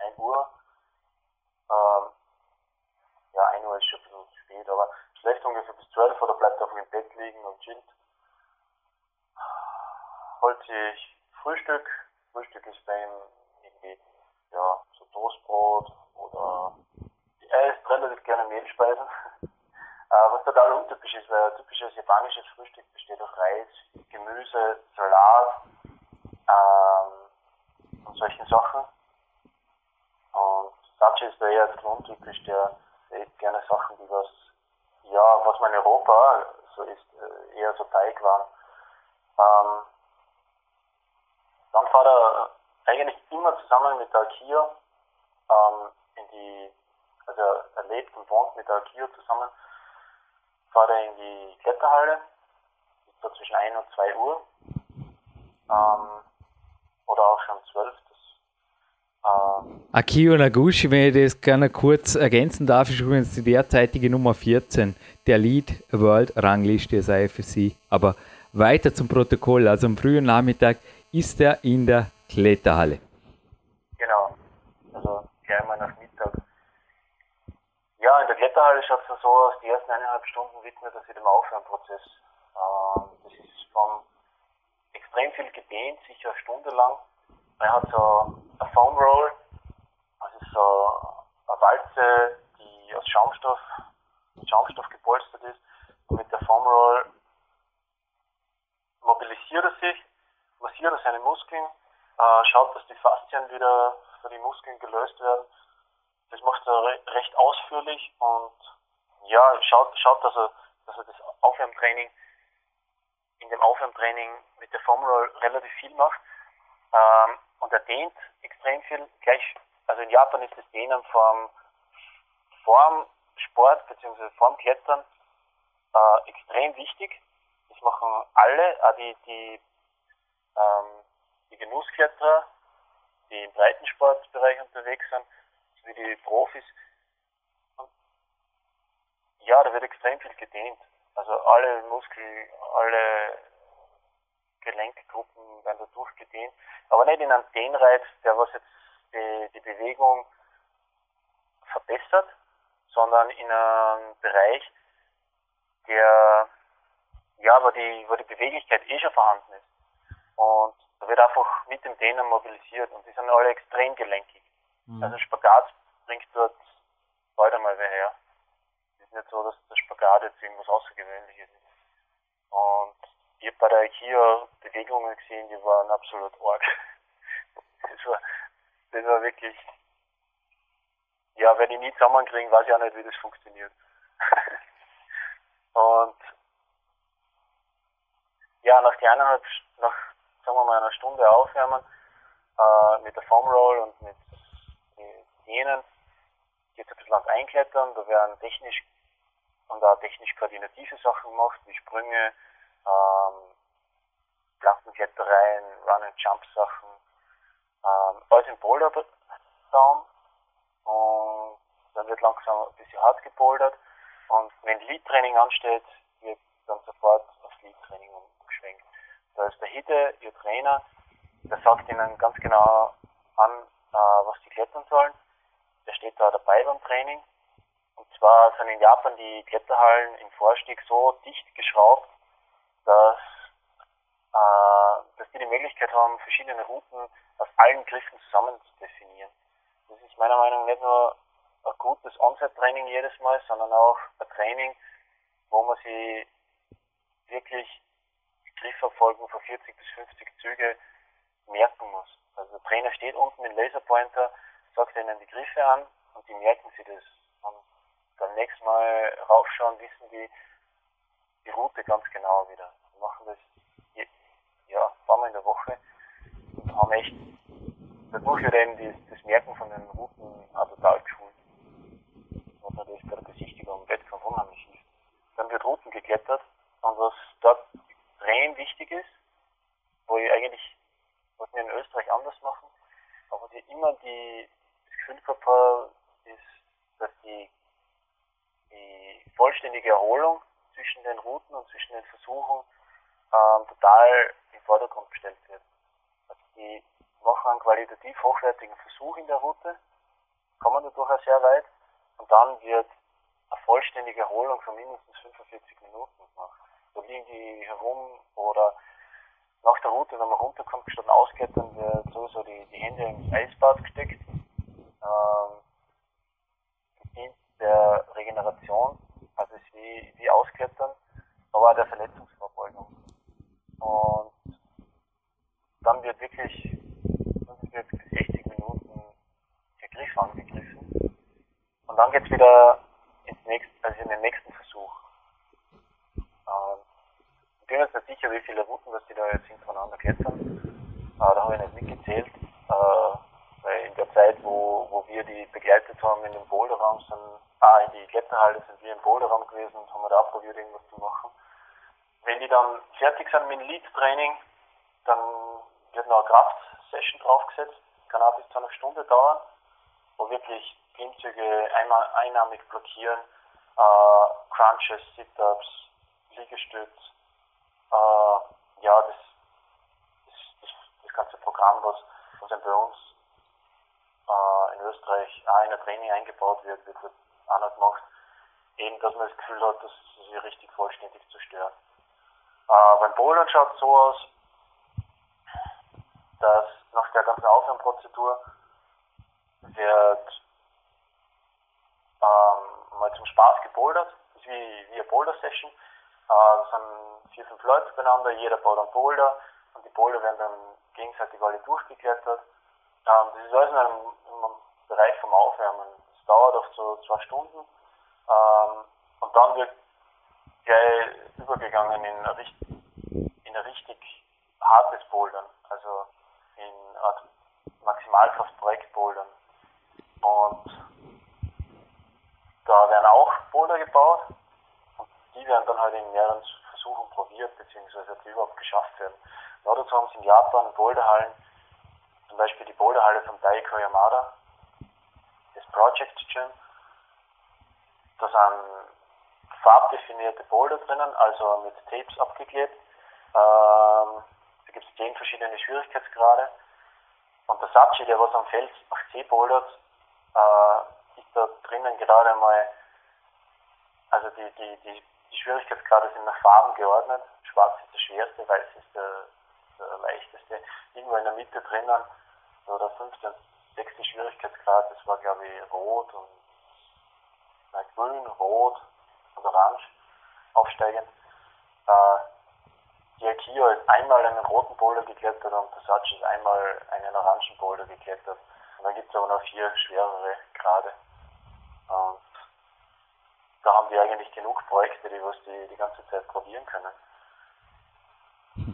1 Uhr. Ähm, ja, 1 Uhr ist schon ein bisschen spät, aber schläft ungefähr bis 12 oder bleibt auf dem Bett liegen und chillt holt sich Frühstück. Frühstück ist bei ihm irgendwie, ja, so Toastbrot oder er isst relativ gerne Mehlspeisen. [laughs] was total untypisch ist, weil ein typisches japanisches Frühstück besteht aus Reis, Gemüse, Salat ähm, und solchen Sachen. Und Sachi ist da eher ein untypisch, der, der isst gerne Sachen, die was, ja, was man in Europa so ist, äh, eher so Teig waren. Ähm, dann fahrt er eigentlich immer zusammen mit der Akio ähm, in die, also er lebt und wohnt mit der Akio zusammen, fahrt er in die Kletterhalle, so zwischen 1 und 2 Uhr. Ähm, oder auch schon 12. Das, äh, Akio Naguchi, wenn ich das gerne kurz ergänzen darf, ist übrigens die derzeitige Nummer 14 der Lead World Rangliste des IFSC. Aber weiter zum Protokoll. Also am frühen Nachmittag ist er in der Kletterhalle. Genau, also gleich mal nach Mittag. Ja, in der Kletterhalle schaut es so aus, die ersten eineinhalb Stunden widmet er sich dem Aufwärmprozess. Ähm, das ist von extrem viel gedehnt, sicher eine Stunde lang. Er hat so eine Foam Roll, das so eine Walze, die aus Schaumstoff, Schaumstoff gepolstert ist. Und mit der Foam Roll mobilisiert er sich massiert er seine Muskeln, äh, schaut, dass die Faszien wieder für die Muskeln gelöst werden. Das macht er re recht ausführlich und ja, schaut, schaut dass, er, dass er das Aufwärmtraining in dem Aufwärmtraining mit der Formel relativ viel macht. Ähm, und er dehnt extrem viel. Gleich, also in Japan ist das Dehnen vom, vorm Sport bzw. vorm Klettern äh, extrem wichtig. Machen alle, auch die, die ähm, die Genusskletterer, die im Breitensportbereich unterwegs sind, sowie die Profis. Und ja, da wird extrem viel gedehnt. Also alle Muskeln, alle Gelenkgruppen werden da durchgedehnt. Aber nicht in einem Dehnreiz, der was jetzt die, die Bewegung verbessert, sondern in einem Bereich, der, ja, wo die, wo die Beweglichkeit eh schon vorhanden ist. Und da wird einfach mit dem Dehnen mobilisiert und die sind alle extrem gelenkig. Mhm. Also Spagat bringt dort bald einmal wer her. Es ist nicht so, dass der Spagat jetzt irgendwas Außergewöhnliches ist. Und ich habe bei der IKEA Bewegungen gesehen, die waren absolut arg. [laughs] Das war, das war wirklich, ja, wenn ich nie zusammenkriege, weiß ich auch nicht, wie das funktioniert. [laughs] und ja, nach die eineinhalb, nach sagen wir mal, einer Stunde aufwärmen äh, mit der Foam Roll und mit jenen. Geht ein bisschen ans Einklettern, da werden technisch und auch technisch koordinative Sachen gemacht, wie Sprünge, ähm, Plankenklettereien, Run-and-Jump-Sachen, ähm, alles im Boulderbaum und dann wird langsam ein bisschen hart gebouldert und wenn Lead-Training ansteht, wird dann sofort aufs Lead-Training umgeschwenkt. Da ist der Hide, ihr Trainer, der sagt ihnen ganz genau an, äh, was sie klettern sollen. Der steht da dabei beim Training. Und zwar sind in Japan die Kletterhallen im Vorstieg so dicht geschraubt, dass, äh, dass die die Möglichkeit haben, verschiedene Routen aus allen Griffen zusammen zu definieren. Das ist meiner Meinung nach nicht nur ein gutes On-Site-Training jedes Mal, sondern auch ein Training, wo man sich wirklich Grifferfolgen von 40 bis 50 Züge merken muss. Also der Trainer steht unten mit Laserpointer, sagt ihnen die Griffe an und die merken sich das. Und beim nächsten Mal raufschauen, wissen die die Route ganz genau wieder. Wir machen das ja, ein paar Mal in der Woche und haben echt dadurch wird eben das, das Merken von den Routen auch total geschult. Was natürlich bei der Besichtigung im Wettkampf unheimlich ist. Dann wird Routen geklettert und was dort extrem wichtig ist, wo ich eigentlich, was wir in Österreich anders machen, aber die immer die, das Gefühl gehabt ist, dass die, die vollständige Erholung zwischen den Routen und zwischen den Versuchen ähm, total im Vordergrund gestellt wird. Also die machen einen qualitativ hochwertigen Versuch in der Route, kommen dadurch auch sehr weit und dann wird eine vollständige Erholung von mindestens 45 Minuten gemacht. Da liegen die herum oder nach der Route, wenn man runterkommt, statt ausklettern, wird sowieso die, die Hände ins Eisbad gesteckt. Ähm, dient der Regeneration, also ist wie, wie Ausklettern, aber auch der Verletzungsvorbeugung. Und dann wird wirklich 45 bis 60 Minuten der Griff angegriffen. Und dann geht's wieder ins nächste, also in den nächsten Versuch. Ähm, ich bin jetzt nicht sicher, wie viele Routen, dass die da jetzt hintereinander klettern. Äh, da habe ich nicht mitgezählt, äh, weil in der Zeit, wo, wo wir die begleitet haben in dem Boulderraum, sind, ah, in die Kletterhalle sind wir im Boulderraum gewesen und haben da auch probiert, irgendwas zu machen. Wenn die dann fertig sind mit dem Lead-Training, dann wird noch eine Kraftsession draufgesetzt, kann auch bis zu einer Stunde dauern, wo wirklich Klimmzüge einmal einnahmig blockieren, äh, Crunches, Sit-Ups, Liegestütz, äh, ja, das, das, das, das ganze Programm, was, was bei uns äh, in Österreich auch in ein Training eingebaut wird, wird auch noch gemacht. Eben, dass man das Gefühl hat, dass sie richtig vollständig zerstören. Äh, beim Bouldern schaut es so aus, dass nach der ganzen Aufwärmprozedur wird ähm, mal zum Spaß gebouldert. Ist wie, wie eine Boulder-Session. Äh, sind vier, fünf Leute beieinander, jeder baut einen Boulder und die Boulder werden dann gegenseitig alle durchgeklettert. Ähm, das ist alles in einem, in einem Bereich vom Aufwärmen. Das dauert oft so zwei Stunden. Ähm, und dann wird gleich übergegangen in ein, richtig, in ein richtig hartes Bouldern. Also in Art Maximalkraftprojekt Bouldern. Und da werden auch Boulder gebaut die werden dann halt in mehreren Versuchen probiert, beziehungsweise die überhaupt geschafft werden. Ja, dazu haben sie in Japan Boulderhallen, zum Beispiel die Boulderhalle von Daiko Yamada, das Project Gym. Da sind farbdefinierte Boulder drinnen, also mit Tapes abgeklebt. Ähm, da gibt es zehn verschiedene Schwierigkeitsgrade. Und der Sachi, der was am Fels 8C bouldert, äh, ist da drinnen gerade mal, also die, die, die, die Schwierigkeitsgrade sind nach Farben geordnet. Schwarz ist der schwerste, weiß ist der, der leichteste. Irgendwo in der Mitte drinnen, so der fünfte und sechste Schwierigkeitsgrad, das war glaube ich rot und nein, grün, rot und orange aufsteigend. Äh, die Akio ist einmal einen roten Boulder geklettert und Versace ist einmal einen orangen Boulder geklettert. Und dann gibt es aber noch vier schwerere Grade. Da haben die eigentlich genug Projekte, die was die die ganze Zeit probieren können.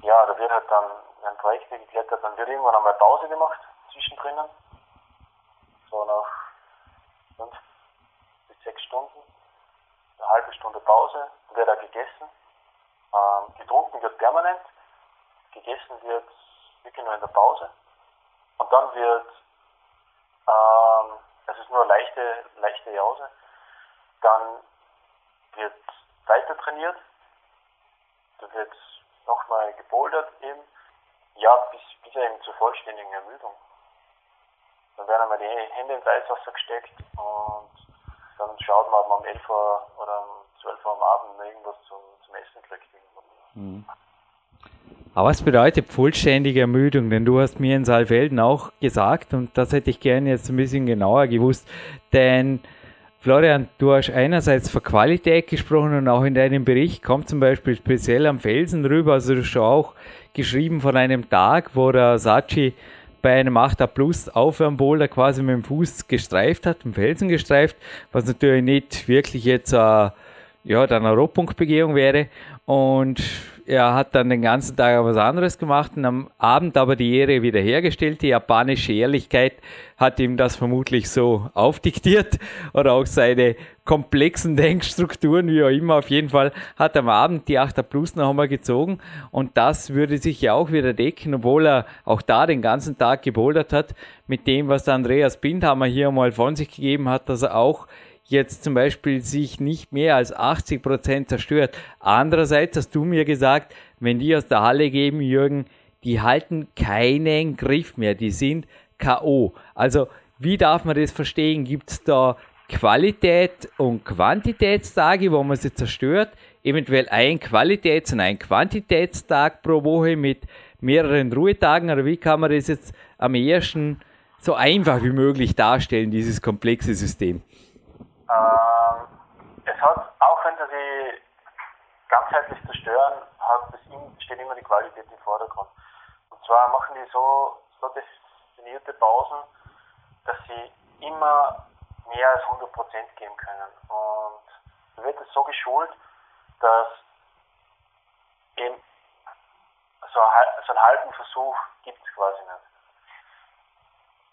Ja, da wird halt dann ein Projekt geklettert, dann wird irgendwann einmal Pause gemacht zwischendrin. So nach fünf bis sechs Stunden. eine halbe Stunde Pause, wird auch gegessen. Ähm, getrunken wird permanent, gegessen wird wirklich nur in der Pause. Und dann wird, ähm, es ist nur leichte, leichte Jause, dann wird weiter trainiert, da wird nochmal gebouldert eben, ja, bis, bis eben zur vollständigen Ermüdung. Dann werden einmal die Hände ins Eiswasser gesteckt und dann schaut man, ob man um 11 Uhr oder um 12 Uhr am Abend irgendwas zum, zum Essen kriegt. Mhm. Aber was bedeutet vollständige Ermüdung? Denn du hast mir in Saalfelden auch gesagt, und das hätte ich gerne jetzt ein bisschen genauer gewusst, denn Florian, du hast einerseits von Qualität gesprochen und auch in deinem Bericht kommt zum Beispiel speziell am Felsen rüber, also du hast schon auch geschrieben von einem Tag, wo der Sachi bei einem 8er Plus Aufwärmboulder quasi mit dem Fuß gestreift hat, den Felsen gestreift, was natürlich nicht wirklich jetzt äh, ja, eine Rohpunktbegehung wäre. Und er hat dann den ganzen Tag was anderes gemacht und am Abend aber die Ehre wiederhergestellt. Die japanische Ehrlichkeit hat ihm das vermutlich so aufdiktiert oder auch seine komplexen [laughs] Denkstrukturen, wie auch immer. Auf jeden Fall hat am Abend die 8er Plus noch einmal gezogen und das würde sich ja auch wieder decken, obwohl er auch da den ganzen Tag gebouldert hat mit dem, was der Andreas Bindhammer hier mal von sich gegeben hat, dass er auch jetzt zum Beispiel sich nicht mehr als 80 Prozent zerstört. Andererseits hast du mir gesagt, wenn die aus der Halle geben, Jürgen, die halten keinen Griff mehr, die sind K.O. Also, wie darf man das verstehen? Gibt es da Qualität und Quantitätstage, wo man sie zerstört? Eventuell ein Qualitäts- und ein Quantitätstag pro Woche mit mehreren Ruhetagen? Oder wie kann man das jetzt am ersten so einfach wie möglich darstellen, dieses komplexe System? Ähm, es hat, auch wenn sie sie ganzheitlich zerstören, hat in, steht immer die Qualität im Vordergrund. Und zwar machen die so, so definierte Pausen, dass sie immer mehr als 100% geben können. Und da wird es so geschult, dass eben so, so einen halben Versuch gibt es quasi nicht.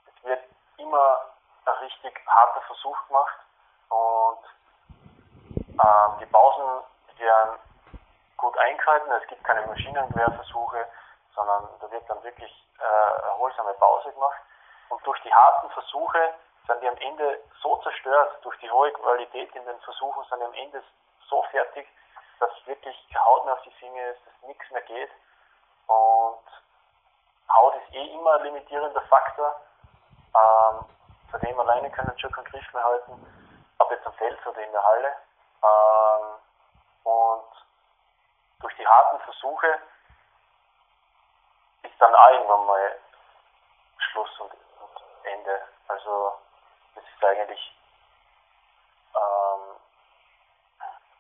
Es wird immer ein richtig harter Versuch gemacht und ähm, die Pausen werden gut eingehalten. Es gibt keine Maschinengewehrversuche, sondern da wird dann wirklich äh, erholsame Pause gemacht. Und durch die harten Versuche sind die am Ende so zerstört, durch die hohe Qualität in den Versuchen sind die am Ende so fertig, dass wirklich Haut mehr auf die Finger ist, dass nichts mehr geht. Und Haut ist eh immer ein limitierender Faktor. Ähm, von dem alleine können schon keinen Griff mehr halten ob jetzt am Feld oder in der Halle. Ähm, und durch die harten Versuche ist dann auch irgendwann mal Schluss und, und Ende. Also das ist eigentlich ähm,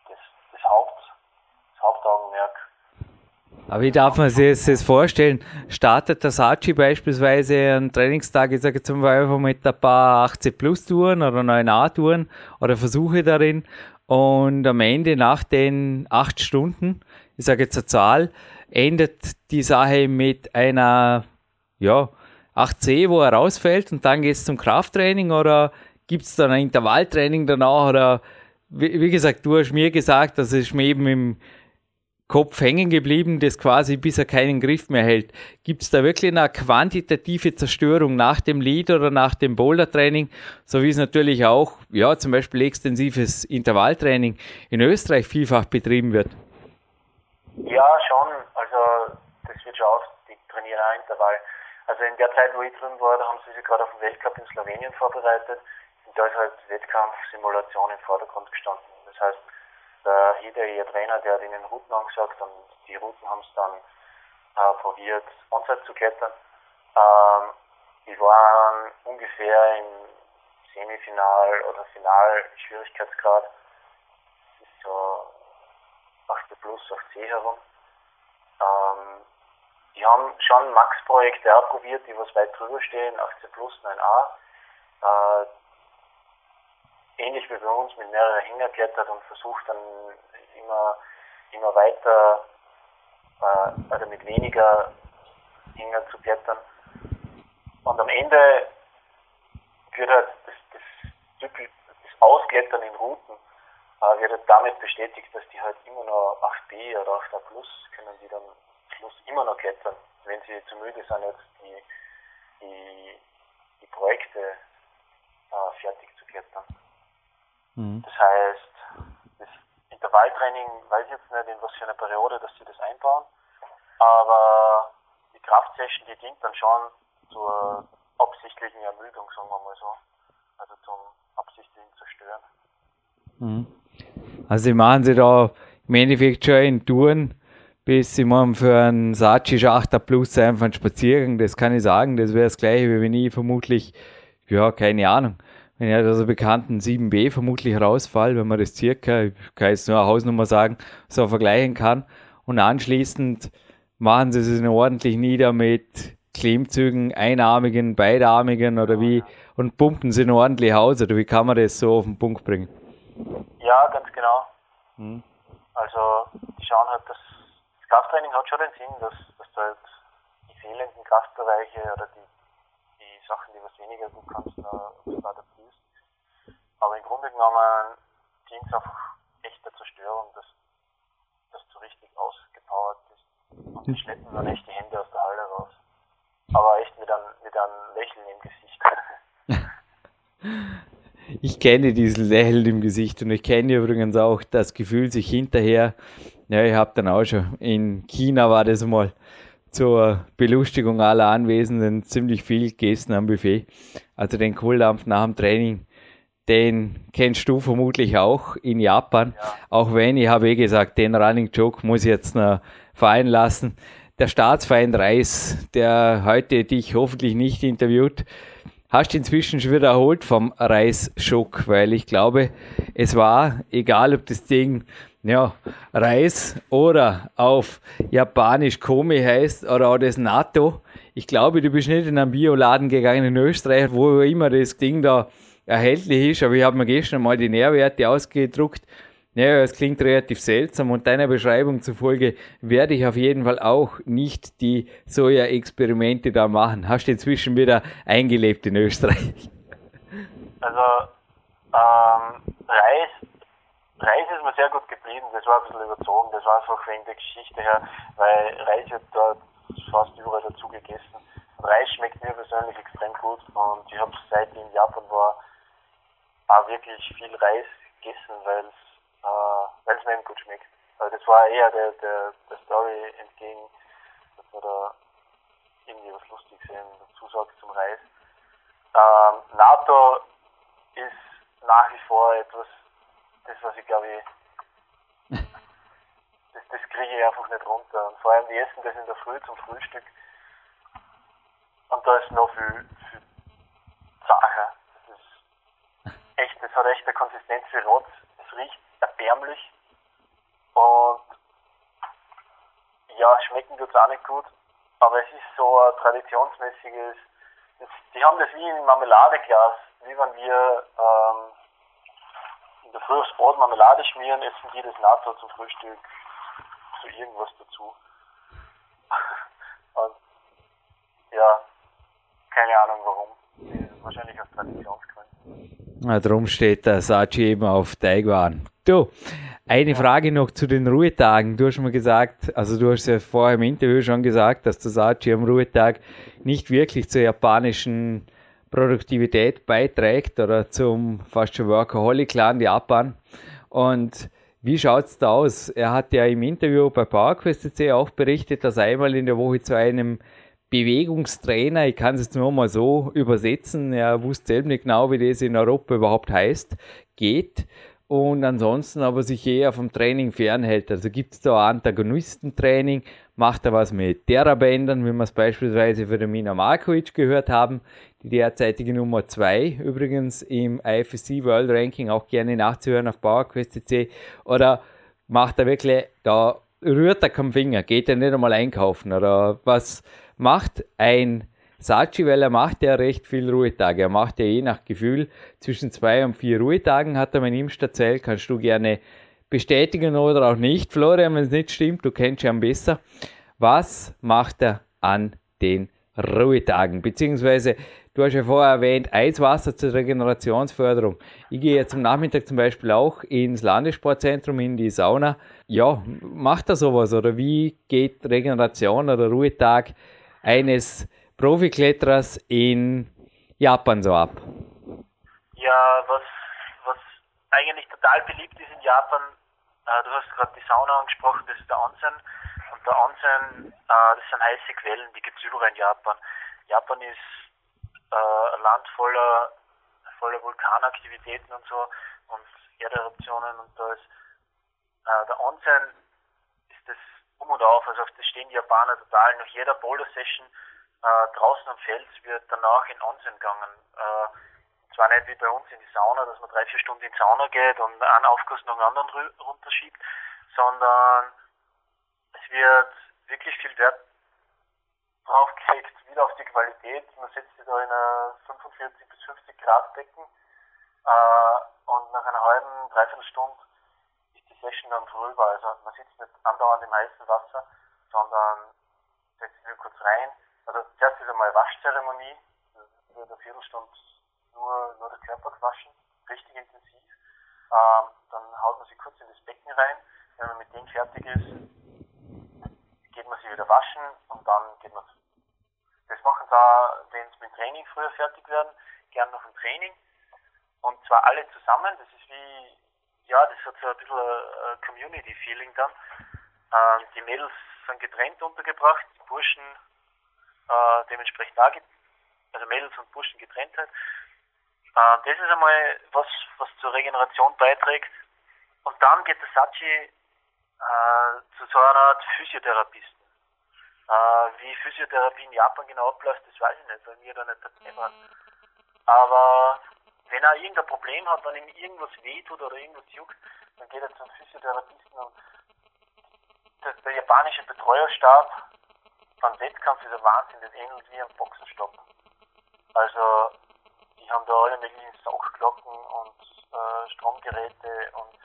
das, das, Haupt, das Hauptaugenmerk aber wie darf man sich das vorstellen? Startet der Sachi beispielsweise einen Trainingstag, ich sage jetzt einfach mit ein paar 80 Plus Touren oder 9a Touren oder Versuche darin und am Ende nach den acht Stunden, ich sage jetzt eine Zahl, endet die Sache mit einer, ja, 8C, wo er rausfällt und dann geht es zum Krafttraining oder gibt es dann ein Intervalltraining danach oder wie, wie, gesagt, du hast mir gesagt, dass es mir eben im Kopf hängen geblieben, das quasi bis er keinen Griff mehr hält. Gibt es da wirklich eine quantitative Zerstörung nach dem Lead oder nach dem Boulder-Training, so wie es natürlich auch, ja, zum Beispiel extensives Intervalltraining in Österreich vielfach betrieben wird? Ja, schon. Also das wird schon oft, die trainieren auch Intervall. Also in der Zeit, wo ich drin war, da haben sie sich gerade auf den Weltcup in Slowenien vorbereitet. Und da ist halt Wettkampfsimulation im Vordergrund gestanden. Das heißt, der Hede, ihr Trainer, der hat ihnen Routen angesagt und die Routen haben es dann äh, probiert, Onside zu klettern. Ähm, die waren ungefähr im Semifinal oder Final Schwierigkeitsgrad. Das ist so 8 plus, 8C herum. Ähm, die haben schon Max-Projekte ausprobiert, die was weit drüber stehen, 18 plus, 9a. Äh, ähnlich wie bei uns mit mehreren Hänger klettert und versucht dann immer, immer weiter, äh, also mit weniger Hänger zu klettern. Und am Ende wird halt das, das, das Ausklettern in Routen äh, wird damit bestätigt, dass die halt immer noch 8B oder 8A Plus können die dann Schluss immer noch klettern, wenn sie zu müde sind, jetzt die, die, die Projekte äh, fertig zu klettern. Mhm. Das heißt, das Intervalltraining weiß ich jetzt nicht, in was für einer Periode, dass sie das einbauen, aber die Kraftsession, die dient dann schon zur absichtlichen Ermüdung, sagen wir mal so. Also zum absichtlichen Zerstören. Mhm. Also sie machen sie da im Endeffekt schon in Touren, bis ich meine, für einen Sachi Schachter Plus einfach einen Spaziergang, das kann ich sagen, das wäre das gleiche, wie wenn ich vermutlich, ja, keine Ahnung, wenn ich also bekannten 7b vermutlich rausfall, wenn man das circa, ich kann jetzt nur eine Hausnummer sagen, so vergleichen kann. Und anschließend machen sie es ordentlich nieder mit Klimmzügen, einarmigen, beidarmigen oder wie und pumpen sie ordentlich aus oder wie kann man das so auf den Punkt bringen? Ja, ganz genau. Hm. Also die schauen halt, dass das Krafttraining hat schon den Sinn, dass, dass du halt die fehlenden Kraftbereiche oder die, die Sachen, die was weniger gut kannst, da adaptierst. Aber im Grunde genommen dient es einfach echter Zerstörung, dass, dass du richtig ausgepowert bist. Und die schleppen dann echt die Hände aus der Halle raus. Aber echt mit einem, mit einem Lächeln im Gesicht. [laughs] Ich kenne diesen Lächeln im Gesicht und ich kenne übrigens auch das Gefühl, sich hinterher, ja, ich habe dann auch schon, in China war das mal zur Belustigung aller Anwesenden ziemlich viel gegessen am Buffet. Also den Kohldampf nach dem Training, den kennst du vermutlich auch in Japan. Ja. Auch wenn, ich habe eh gesagt, den Running Joke muss ich jetzt noch fallen lassen. Der Staatsfeind Reis, der heute dich hoffentlich nicht interviewt, hast du inzwischen schon wieder erholt vom Reisschock, weil ich glaube, es war, egal ob das Ding ja, Reis oder auf Japanisch Komi heißt oder auch das NATO. Ich glaube, du bist nicht in einen Bioladen gegangen in Österreich, wo immer das Ding da erhältlich ist, aber ich habe mir gestern mal die Nährwerte ausgedruckt ja, es klingt relativ seltsam und deiner Beschreibung zufolge werde ich auf jeden Fall auch nicht die Soja-Experimente da machen. Hast du inzwischen wieder eingelebt in Österreich? Also ähm, Reis, Reis ist mir sehr gut geblieben, das war ein bisschen überzogen, das war einfach wegen der Geschichte her, weil Reis wird dort fast überall dazu gegessen. Reis schmeckt mir persönlich extrem gut und ich habe seit ich in Japan war auch wirklich viel Reis gegessen, weil es äh, weil es mir eben gut schmeckt. Also das war eher der, der, der Story entgegen, dass man da irgendwie was Lustiges dazu sagt zum Reis. Ähm, NATO ist nach wie vor etwas, das was ich glaube ich, [laughs] das, das kriege ich einfach nicht runter. Und vor allem die essen das in der Früh zum Frühstück. Und da ist noch viel, viel Sache. Echt, das hat echt eine Konsistenz wie Rotz. Es riecht erbärmlich. Und ja, schmecken tut es auch nicht gut. Aber es ist so ein traditionsmäßiges, die haben das wie in Marmeladeglas, wie wenn wir ähm, in der Früh aufs Brot Marmelade schmieren, essen die das NATO zum Frühstück zu irgendwas dazu. [laughs] Und ja, keine Ahnung warum. Wahrscheinlich aus Traditionsgründen. Na, darum steht der Sachi eben auf Taiwan. Du, eine Frage noch zu den Ruhetagen. Du hast mal gesagt, also du hast ja vorher im Interview schon gesagt, dass der Sachi am Ruhetag nicht wirklich zur japanischen Produktivität beiträgt oder zum fast schon Workaholic-Clan Japan. Und wie schaut's da aus? Er hat ja im Interview bei PowerQuest auch berichtet, dass er einmal in der Woche zu einem Bewegungstrainer, ich kann es jetzt nur mal so übersetzen, er wusste selbst nicht genau, wie das in Europa überhaupt heißt, geht und ansonsten aber sich eher vom Training fernhält. Also gibt es da Antagonistentraining, macht er was mit Therabändern, wie wir es beispielsweise für den Mina Markovic gehört haben, die derzeitige Nummer 2 übrigens im IFSC World Ranking, auch gerne nachzuhören auf PowerQuest.cc, oder macht er wirklich, da rührt er keinen Finger, geht er nicht einmal einkaufen, oder was macht ein Sachi, weil er macht ja recht viel Ruhetage. Er macht ja je nach Gefühl zwischen zwei und vier Ruhetagen, hat er ihm erzählt. Kannst du gerne bestätigen oder auch nicht, Florian, wenn es nicht stimmt, du kennst ihn besser. Was macht er an den Ruhetagen? Beziehungsweise Du hast ja vorher erwähnt, Eiswasser zur Regenerationsförderung. Ich gehe jetzt am Nachmittag zum Beispiel auch ins Landessportzentrum in die Sauna. Ja, macht er sowas oder wie geht Regeneration oder Ruhetag eines Profikletterers in Japan so ab? Ja, was, was eigentlich total beliebt ist in Japan, äh, du hast gerade die Sauna angesprochen, das ist der Onsen. Und der Onsen, äh, das sind heiße Quellen, die gibt es überall in Japan. Japan ist äh, ein Land voller, voller Vulkanaktivitäten und so und Erderuptionen und da ist äh, der Onsen ist das um und auf, also das stehen die Japaner total. Nach jeder Boulder-Session äh, draußen am Fels wird danach in Onsen gegangen. Äh, zwar nicht wie bei uns in die Sauna, dass man drei, vier Stunden in die Sauna geht und einen Aufguss nach dem anderen runterschiebt, sondern es wird wirklich viel Wert drauf gelegt, wieder auf die Qualität. Man setzt sich da in eine 45 bis 50 Grad Becken äh, und nach einer halben, dreiviertel Stunde Session dann vorüber. Also man sitzt nicht andauernd im heißen Wasser, sondern setzt sich kurz rein. Also zuerst ist einmal Waschzeremonie, wird eine Viertelstunde nur, nur der Körper gewaschen, richtig intensiv. Ähm, dann haut man sich kurz in das Becken rein. Wenn man mit dem fertig ist, geht man sich wieder waschen und dann geht man. Das machen da, wenn es mit Training früher fertig werden, gern noch ein Training. Und zwar alle zusammen. Das ist wie, ja, das hat so ein bisschen ein Community-Feeling dann. Ähm, die Mädels sind getrennt untergebracht, die Burschen äh, dementsprechend auch, also Mädels und Burschen getrennt halt. Äh, das ist einmal was, was zur Regeneration beiträgt. Und dann geht der Sachi äh, zu so einer Art Physiotherapisten. Äh, wie Physiotherapie in Japan genau abläuft, das weiß ich nicht, weil mir da nicht dabei war. Aber wenn er irgendein Problem hat, wenn ihm irgendwas wehtut oder irgendwas juckt, dann geht er zum Physiotherapisten und der, der japanische Betreuerstab beim Wettkampf ist ein Wahnsinn, das ähnelt wie ein Boxenstopp. Also die haben da alle möglichen Saugglocken und äh, Stromgeräte und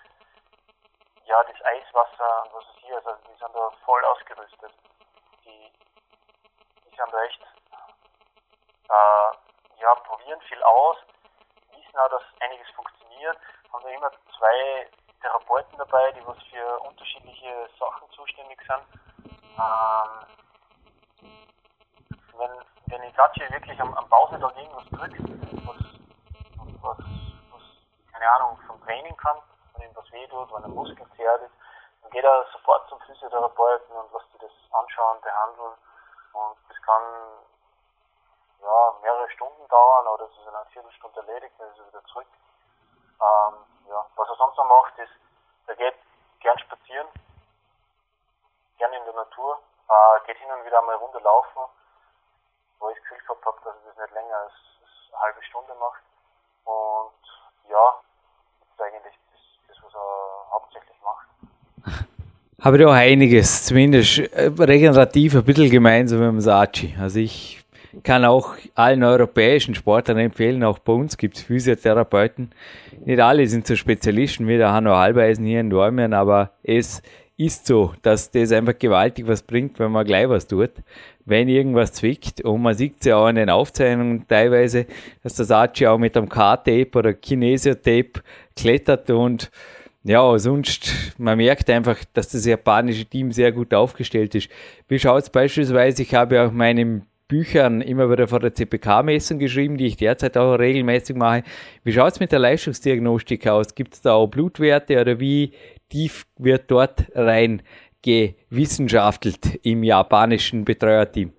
ja, das Eiswasser und was ist hier, also die sind da voll ausgerüstet. Die, die sind da echt, äh, ja, probieren viel aus, wissen auch, dass einiges funktioniert, haben da immer zwei Therapeuten dabei, die was für unterschiedliche Sachen zuständig sind. Ähm, wenn, wenn Itachi wirklich am, am Pausetag irgendwas drückt, was, was, was, keine Ahnung, vom Training kommt, wenn ihm was wehtut, wenn ein Muskel zerrt ist, dann geht er sofort zum Physiotherapeuten und lässt sich das anschauen, behandeln. Und das kann ja, mehrere Stunden dauern oder es ist in einer Viertelstunde erledigt, dann ist er wieder zurück. Ähm, ja, was er sonst noch macht, ist, er geht gern spazieren, gern in der Natur, äh, geht hin und wieder einmal Runde laufen, wo ich das Gefühl gehabt habe, dass ich das nicht länger als, eine halbe Stunde macht. Und ja, das ist eigentlich das, das was er hauptsächlich macht. [laughs] Habe ich auch einiges, zumindest äh, regenerativ ein bisschen gemeinsam mit dem Sachi. Also ich kann auch allen europäischen Sportlern empfehlen, auch bei uns gibt es Physiotherapeuten. Nicht alle sind so Spezialisten wie der Hanno Halbeisen hier in Dormien, aber es ist so, dass das einfach gewaltig was bringt, wenn man gleich was tut wenn irgendwas zwickt. Und man sieht es ja auch in den Aufzeichnungen teilweise, dass das Archie auch mit einem K-Tape oder Kinesio-Tape klettert und ja, sonst, man merkt einfach, dass das japanische Team sehr gut aufgestellt ist. Wie schaut es beispielsweise, ich habe ja auch meinen Büchern immer wieder vor der CPK-Messung geschrieben, die ich derzeit auch regelmäßig mache. Wie schaut es mit der Leistungsdiagnostik aus? Gibt es da auch Blutwerte oder wie tief wird dort rein gewissenschaftelt im japanischen Betreuerteam?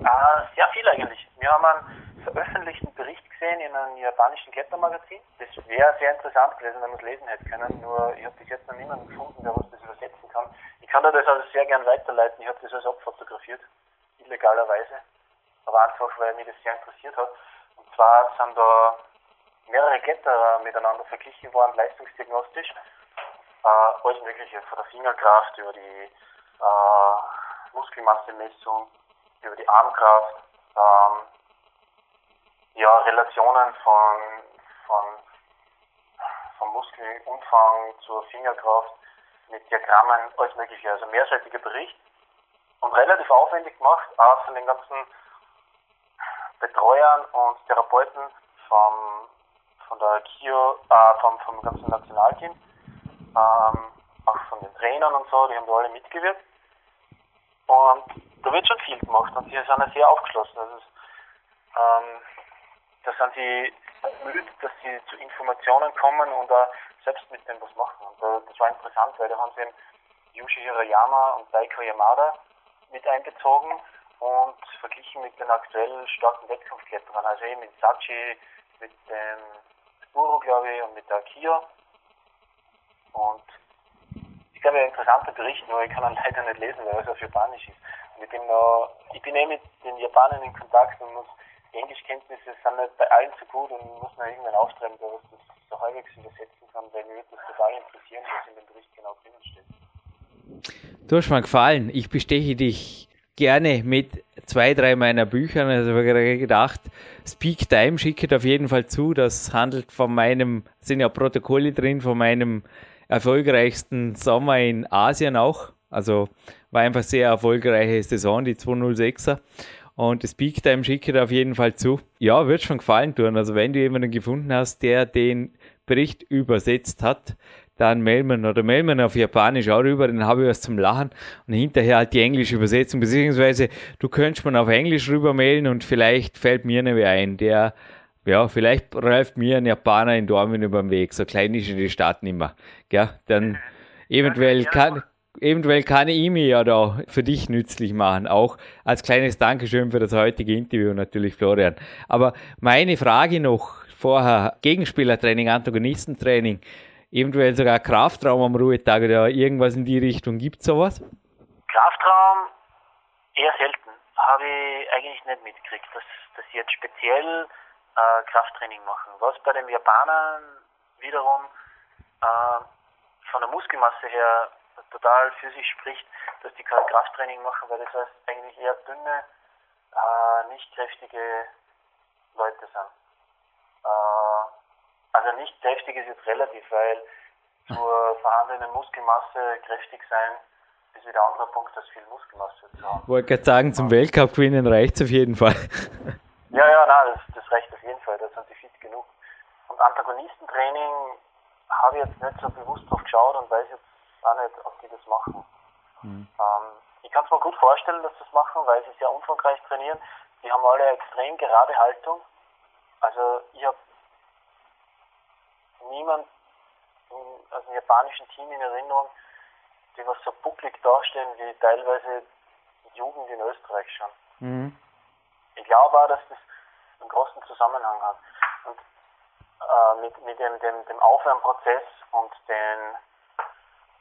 Äh, sehr viel eigentlich. Wir haben einen veröffentlichten Bericht gesehen in einem japanischen Klettermagazin. Das wäre sehr interessant gewesen, wenn man es lesen hätte können. Nur ich habe bis jetzt noch niemanden gefunden, der uns das übersetzen kann. Ich kann dir das also sehr gern weiterleiten. Ich habe das also abfotografiert, illegalerweise. Aber einfach, weil mich das sehr interessiert hat. Und zwar sind da mehrere Kletterer miteinander verglichen worden, leistungsdiagnostisch äh, alles Mögliche, von der Fingerkraft über die äh, Muskelmassemessung, über die Armkraft, ähm, ja, Relationen von, von, vom Muskelumfang zur Fingerkraft mit Diagrammen, alles Mögliche, also mehrseitiger Bericht und relativ aufwendig gemacht, auch von den ganzen Betreuern und Therapeuten vom, von der KIO, äh, vom, vom ganzen Nationalteam, ähm, auch von den Trainern und so, die haben da alle mitgewirkt. Und da wird schon viel gemacht und sie sind ja sehr aufgeschlossen. Also, ähm, da sind sie bemüht, dass sie zu Informationen kommen und auch selbst mit dem was machen. Und äh, das war interessant, weil da haben sie eben Yushi Hirayama und Daiko Yamada mit einbezogen und verglichen mit den aktuell starken Wettkampfkletterern, also eben mit Sachi, mit dem Uru, glaube ich, und mit der Kia. Und ich glaube, ein interessanter Bericht, nur ich kann ihn leider nicht lesen, weil es auf Japanisch ist. Und ich bin, noch, ich bin eh mit den Japanern in Kontakt und muss, Englischkenntnisse sind nicht bei allen so gut und muss noch irgendwann auftreiben, dass ich das so halbwegs übersetzen kann, weil mir würde das total interessieren, was in dem Bericht genau drinnen steht. Du hast mir gefallen. Ich besteche dich gerne mit zwei, drei meiner Büchern. Also habe ich gerade gedacht, Speak Time schicke auf jeden Fall zu. Das handelt von meinem, sind ja Protokolle drin, von meinem erfolgreichsten Sommer in Asien auch. Also war einfach sehr erfolgreiche Saison, die 206er. Und das Peak Time schicke ich auf jeden Fall zu. Ja, wird schon gefallen tun. Also wenn du jemanden gefunden hast, der den Bericht übersetzt hat, dann melden oder melden auf Japanisch auch rüber, dann habe ich was zum Lachen und hinterher halt die englische Übersetzung, beziehungsweise du könntest man auf Englisch rüber mailen und vielleicht fällt mir mehr ein, der, ja, vielleicht läuft mir ein Japaner in Dortmund über den Weg, so klein ist die Stadt nicht mehr, gell, dann eventuell kann, eventuell kann ich mir ja da für dich nützlich machen, auch als kleines Dankeschön für das heutige Interview natürlich, Florian. Aber meine Frage noch vorher, Gegenspielertraining, Antagonistentraining, eventuell sogar Kraftraum am Ruhetag oder irgendwas in die Richtung. Gibt es sowas? Kraftraum eher selten. Habe ich eigentlich nicht mitgekriegt, dass, sie jetzt speziell äh, Krafttraining machen. Was bei den Japanern wiederum äh, von der Muskelmasse her total für sich spricht, dass die kein Krafttraining machen, weil das heißt eigentlich eher dünne, äh, nicht kräftige Leute sind. Äh, also nicht kräftig ist jetzt relativ, weil zur vorhandenen Muskelmasse kräftig sein ist wieder ein anderer Punkt, als viel Muskelmasse zu haben. Wollte gerade sagen, zum Weltcup gewinnen reicht es auf jeden Fall. [laughs] ja, ja, nein, das, das reicht auf jeden Fall, da sind sie fit genug. Und Antagonistentraining habe ich jetzt nicht so bewusst drauf geschaut und weiß jetzt auch nicht, ob die das machen. Mhm. Ähm, ich kann es mir gut vorstellen, dass sie das machen, weil sie sehr umfangreich trainieren. Die haben alle eine extrem gerade Haltung. Also ich habe niemand aus dem japanischen Team in Erinnerung, die was so bucklig dastehen wie teilweise Jugend in Österreich schon. Mhm. Ich glaube auch, dass das einen großen Zusammenhang hat. Und äh, mit, mit dem, dem, dem Aufwärmprozess und den,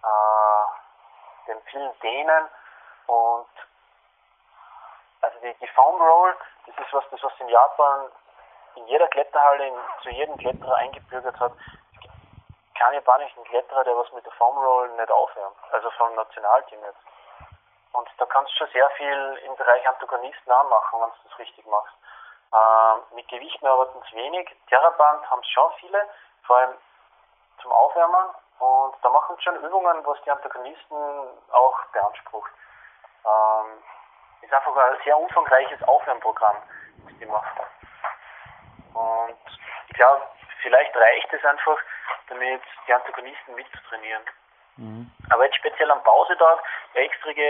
äh, dem vielen Dehnen und also die, die Foam Roll, das ist was, das was in Japan in jeder Kletterhalle in, zu jedem Kletterer eingebürgert hat. Es gibt keinen japanischen Kletterer, der was mit der Foam Roll nicht aufhört. Also vom Nationalteam jetzt. Und da kannst du schon sehr viel im Bereich Antagonisten anmachen, wenn du das richtig machst. Ähm, mit Gewichten arbeiten es wenig. Terraband haben es schon viele, vor allem zum Aufwärmen. Und da machen sie schon Übungen, was die Antagonisten auch beansprucht. Ähm, ist einfach ein sehr umfangreiches Aufwärmprogramm, das die machen. Und ich glaube, vielleicht reicht es einfach, damit die Antagonisten mitzutrainieren. Mhm. Aber jetzt speziell am Pausetag, eine extrige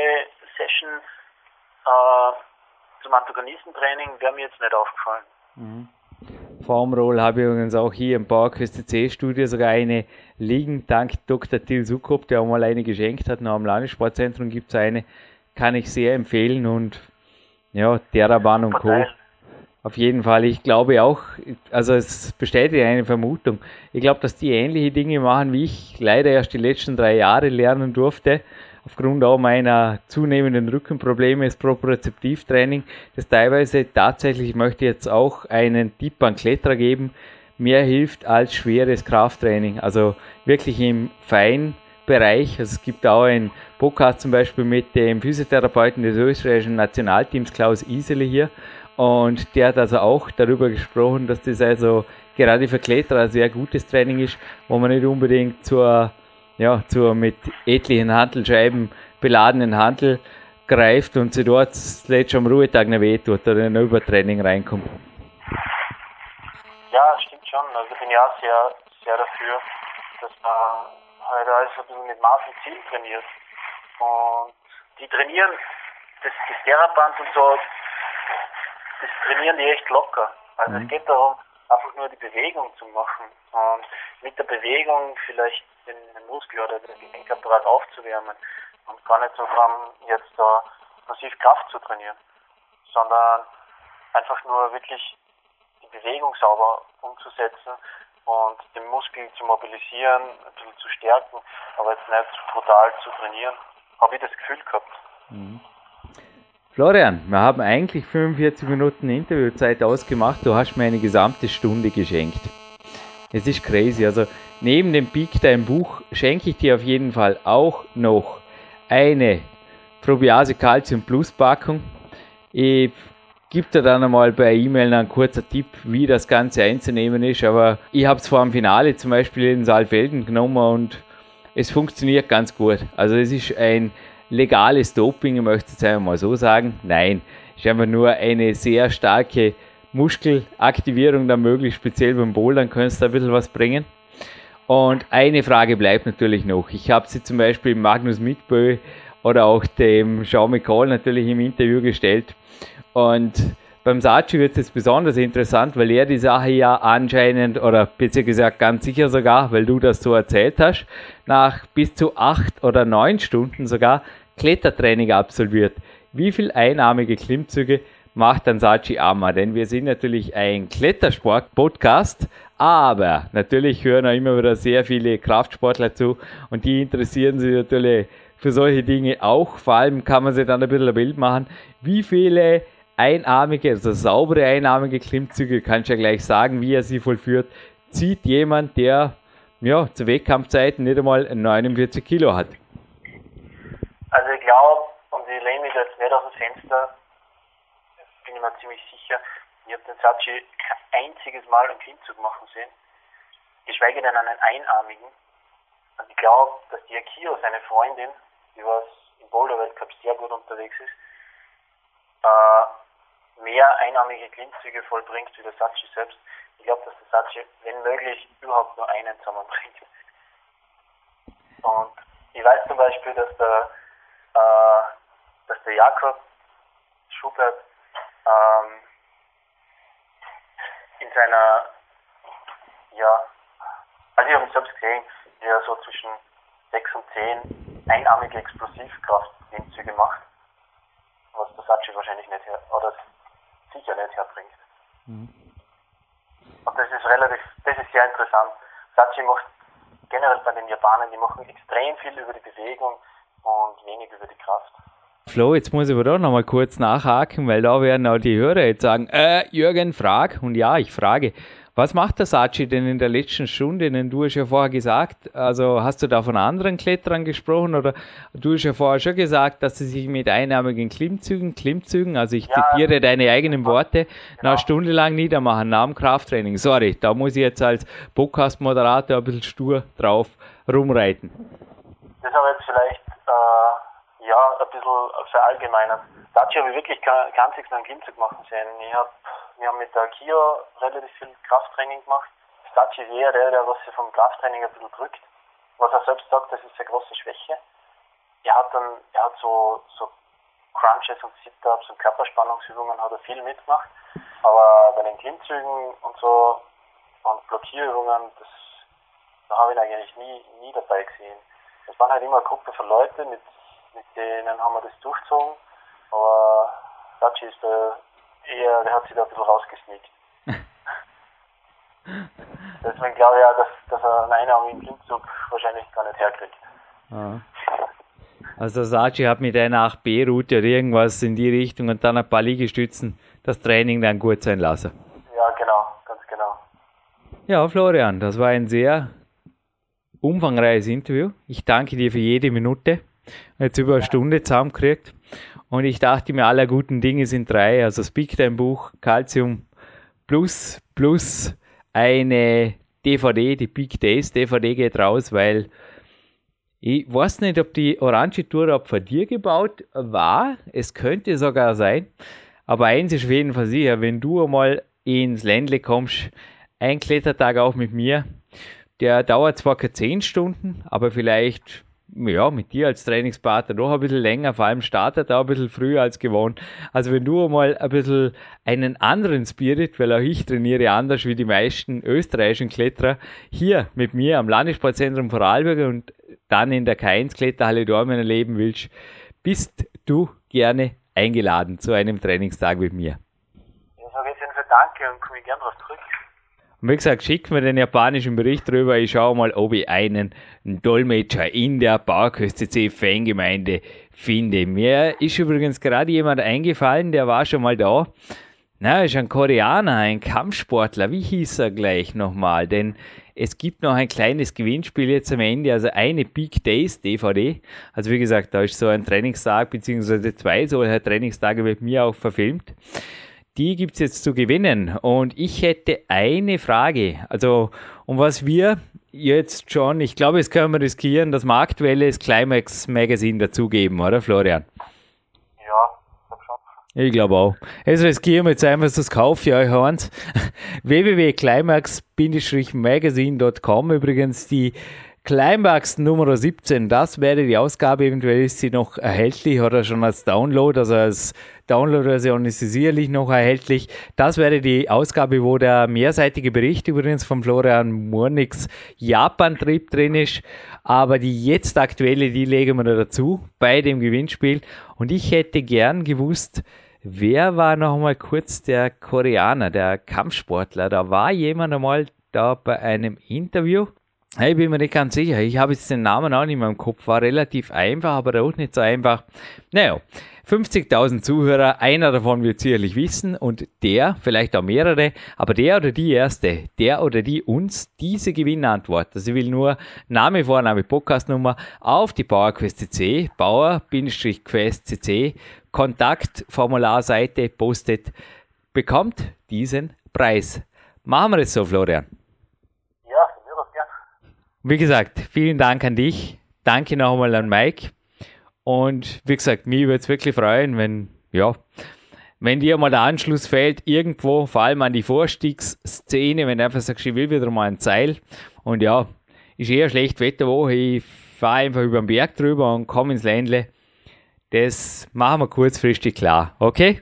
Session äh, zum Antagonistentraining wäre mir jetzt nicht aufgefallen. Mhm. Formroll habe ich übrigens auch hier im PowerQuest C-Studio sogar eine liegen, dank Dr. Till Sukop, der auch mal eine geschenkt hat, noch am Landessportzentrum gibt es eine, kann ich sehr empfehlen und ja, Terraban und Co. Auf jeden Fall. Ich glaube auch, also es bestätigt eine Vermutung. Ich glaube, dass die ähnliche Dinge machen, wie ich leider erst die letzten drei Jahre lernen durfte. Aufgrund auch meiner zunehmenden Rückenprobleme ist Propriozeptivtraining, das teilweise tatsächlich, ich möchte jetzt auch einen Tipp an Kletterer geben, mehr hilft als schweres Krafttraining. Also wirklich im Feinbereich. Also es gibt auch einen Podcast zum Beispiel mit dem Physiotherapeuten des österreichischen Nationalteams Klaus Isele hier und der hat also auch darüber gesprochen, dass das also gerade für Kletterer ein sehr gutes Training ist, wo man nicht unbedingt zur, ja, zur mit etlichen Handelscheiben beladenen Handel greift und sie dort zuletzt am Ruhetag nicht wehtut oder in ein Übertraining reinkommt. Ja, stimmt schon. Also bin ich auch sehr, sehr dafür, dass man halt alles ein bisschen mit Maß und Ziel trainiert. Und die trainieren das, das Theraband und so, das trainieren die echt locker. Also mhm. es geht darum, einfach nur die Bewegung zu machen und mit der Bewegung vielleicht den, den Muskel oder den Gelenkapparat aufzuwärmen und gar nicht so dran, jetzt da massiv Kraft zu trainieren, sondern einfach nur wirklich die Bewegung sauber umzusetzen und den Muskel zu mobilisieren, ein bisschen zu stärken, aber jetzt nicht brutal zu trainieren, habe ich das Gefühl gehabt. Mhm. Florian, wir haben eigentlich 45 Minuten Interviewzeit ausgemacht. Du hast mir eine gesamte Stunde geschenkt. Es ist crazy. Also neben dem Peak dein Buch schenke ich dir auf jeden Fall auch noch eine Probiase Calcium Plus Packung. Ich gebe dir dann einmal bei E-Mail einen kurzer Tipp, wie das Ganze einzunehmen ist. Aber ich habe es vor dem Finale zum Beispiel in Saalfelden genommen und es funktioniert ganz gut. Also es ist ein legales Doping, ich möchte es einmal so sagen. Nein, ist einfach nur eine sehr starke Muskelaktivierung da möglich, speziell beim Bouldern kannst du ein bisschen was bringen. Und eine Frage bleibt natürlich noch. Ich habe sie zum Beispiel Magnus Mitbö oder auch dem Sean McCall natürlich im Interview gestellt. Und beim Sachi wird es besonders interessant, weil er die Sache ja anscheinend, oder besser gesagt ganz sicher sogar, weil du das so erzählt hast, nach bis zu acht oder neun Stunden sogar Klettertraining absolviert. Wie viel einarmige Klimmzüge macht dann Sachi Amma? Denn wir sind natürlich ein Klettersport-Podcast, aber natürlich hören auch immer wieder sehr viele Kraftsportler zu und die interessieren sich natürlich für solche Dinge auch. Vor allem kann man sich dann ein bisschen ein Bild machen, wie viele einarmige, also saubere einarmige Klimmzüge, kannst ja gleich sagen, wie er sie vollführt, zieht jemand, der ja, zu Wettkampfzeiten nicht einmal 49 Kilo hat. Also ich glaube, und ich lehne mich jetzt nicht aus dem Fenster, bin ich mir ziemlich sicher, ich habe den Sachi kein einziges Mal einen Klimmzug machen sehen, geschweige denn einen einarmigen. Und ich glaube, dass die Akio, seine Freundin, die was im Boulder-Weltcup sehr gut unterwegs ist, äh, mehr einarmige Klimmzüge vollbringt wie der Sachi selbst. Ich glaube, dass der Sachi, wenn möglich, überhaupt nur einen zusammenbringt. Und ich weiß zum Beispiel, dass der äh, dass der Jakob Schubert ähm, in seiner, ja, also ich habe ihn selbst gesehen, wie er so zwischen 6 und 10 einarmige Explosivkraft-Klimmzüge macht, was der Sachi wahrscheinlich nicht oder sicher nicht herbringt. Mhm. Und das ist relativ, das ist sehr interessant. Sachi macht generell bei den Japanern, die machen extrem viel über die Bewegung, und wenig über die Kraft. Flo, jetzt muss ich aber doch nochmal kurz nachhaken, weil da werden auch die Hörer jetzt sagen, äh, Jürgen, frag. Und ja, ich frage, was macht der Sachi denn in der letzten Stunde? Denn du hast ja vorher gesagt, also hast du da von anderen Kletterern gesprochen oder du hast ja vorher schon gesagt, dass sie sich mit einnahmigen Klimmzügen, Klimmzügen, also ich ja, zitiere deine eigenen Worte, genau. eine Stunde lang niedermachen nach dem Krafttraining. Sorry, da muss ich jetzt als Podcast-Moderator ein bisschen stur drauf rumreiten. Das aber jetzt vielleicht äh, ja, ein bisschen verallgemeinert. Dazu habe ich wirklich kein, kein einziges Mal einen Klimmzug machen sehen. Ich hab, wir haben mit der Kia relativ viel Krafttraining gemacht. Stachi eher der, der was sich vom Krafttraining ein bisschen drückt. Was er selbst sagt, das ist eine große Schwäche. Er hat dann, er hat so, so Crunches und Sit-Ups und Körperspannungsübungen hat er viel mitgemacht. Aber bei den Klimmzügen und so und Blockierübungen, das, da habe ich ihn eigentlich nie, nie dabei gesehen es waren halt immer eine Gruppe von Leuten, mit, mit denen haben wir das durchgezogen. Aber Daci ist der eher, der hat sich da ein bisschen rausgesneakt. [laughs] Deswegen glaube ich auch, dass, dass er einen einarmigen Klimmzug wahrscheinlich gar nicht herkriegt. Ah. Also Sachi hat mit einer 8B-Route oder irgendwas in die Richtung und dann ein paar Liegestützen das Training dann gut sein lassen. Ja, genau, ganz genau. Ja, Florian, das war ein sehr umfangreiches Interview. Ich danke dir für jede Minute. Jetzt über eine Stunde zusammengekriegt. Und ich dachte mir, aller guten Dinge sind drei. Also Speak dein Buch, Calcium Plus, plus eine DVD, die Big Days DVD geht raus, weil Ich weiß nicht, ob die Orange Tour von dir gebaut war. Es könnte sogar sein. Aber eins ist auf jeden Fall sicher, wenn du einmal ins Ländle kommst, ein Klettertag auch mit mir, der dauert zwar keine 10 Stunden, aber vielleicht ja, mit dir als Trainingspartner noch ein bisschen länger, vor allem startet er ein bisschen früher als gewohnt. Also wenn du mal ein bisschen einen anderen Spirit, weil auch ich trainiere anders wie die meisten österreichischen Kletterer, hier mit mir am Landessportzentrum Vorarlberg und dann in der K1 Kletterhalle Dormen erleben willst, bist du gerne eingeladen zu einem Trainingstag mit mir. Ich sage jetzt Ihnen Danke und komme gerne darauf zurück. Und wie gesagt, schick mir den japanischen Bericht rüber. Ich schaue mal, ob ich einen Dolmetscher in der PowerQuest C Fangemeinde finde. Mir ist übrigens gerade jemand eingefallen, der war schon mal da. Na, ist ein Koreaner, ein Kampfsportler. Wie hieß er gleich nochmal? Denn es gibt noch ein kleines Gewinnspiel jetzt am Ende, also eine Big Days DVD. Also wie gesagt, da ist so ein Trainingstag, beziehungsweise zwei solcher Trainingstage mit mir auch verfilmt die gibt es jetzt zu gewinnen. Und ich hätte eine Frage. Also, um was wir jetzt schon, ich glaube, es können wir riskieren, dass wir aktuelles Climax Magazine dazugeben, oder Florian? Ja, ich glaube. Ich auch. Also riskieren wir jetzt einfach das Kauf für euch eins. [laughs] www.climax-magazine.com übrigens die Climax Nummer 17, das wäre die Ausgabe, eventuell ist sie noch erhältlich oder schon als Download, also als Download-Version ist sicherlich noch erhältlich. Das wäre die Ausgabe, wo der mehrseitige Bericht übrigens von Florian Murnix Japan-Trip drin ist, aber die jetzt aktuelle, die legen wir da dazu bei dem Gewinnspiel und ich hätte gern gewusst, wer war noch mal kurz der Koreaner, der Kampfsportler, da war jemand einmal da bei einem Interview ich bin mir nicht ganz sicher. Ich habe jetzt den Namen auch nicht mehr im Kopf. War relativ einfach, aber auch nicht so einfach. Naja, 50.000 Zuhörer, einer davon wird sicherlich wissen und der, vielleicht auch mehrere, aber der oder die erste, der oder die uns diese Gewinnantwort, also ich will nur Name, Vorname, Podcastnummer auf die PowerQuest CC, Bauer-Quest CC, Kontaktformularseite postet, bekommt diesen Preis. Machen wir es so, Florian. Wie gesagt, vielen Dank an dich. Danke nochmal an Mike. Und wie gesagt, mich würde es wirklich freuen, wenn, ja, wenn dir mal der Anschluss fehlt, irgendwo, vor allem an die Vorstiegsszene, wenn du einfach sagst, ich will wieder mal ein Zeil. Und ja, ist eher schlecht Wetterwoche, ich fahre einfach über den Berg drüber und komme ins Ländle. Das machen wir kurzfristig klar, okay?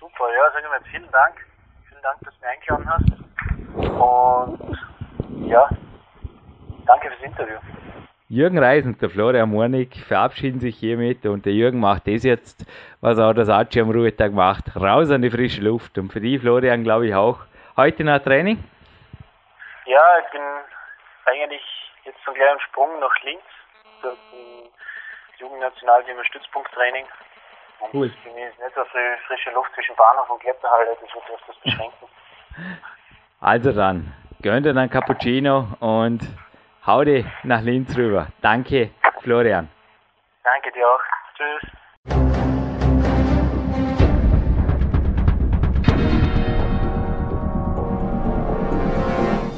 Super, ja, sagen wir vielen Dank. Vielen Dank, dass du mich eingeladen hast. Und ja, Danke fürs Interview. Jürgen Reis und der Florian Mornig verabschieden sich hiermit und der Jürgen macht das jetzt, was auch das Archie am Ruhetag macht, raus an die frische Luft. Und für die, Florian, glaube ich auch. Heute noch Training? Ja, ich bin eigentlich jetzt gleich am Sprung nach dort im Jugendnationalteam Stützpunkttraining. Und cool. für mich ist nicht so viel frische Luft zwischen Bahnhof und Kletterhalle, das wird das beschränken. [laughs] Also dann, gönnt dir einen Cappuccino und hau dich nach Linz rüber. Danke, Florian. Danke dir auch. Tschüss.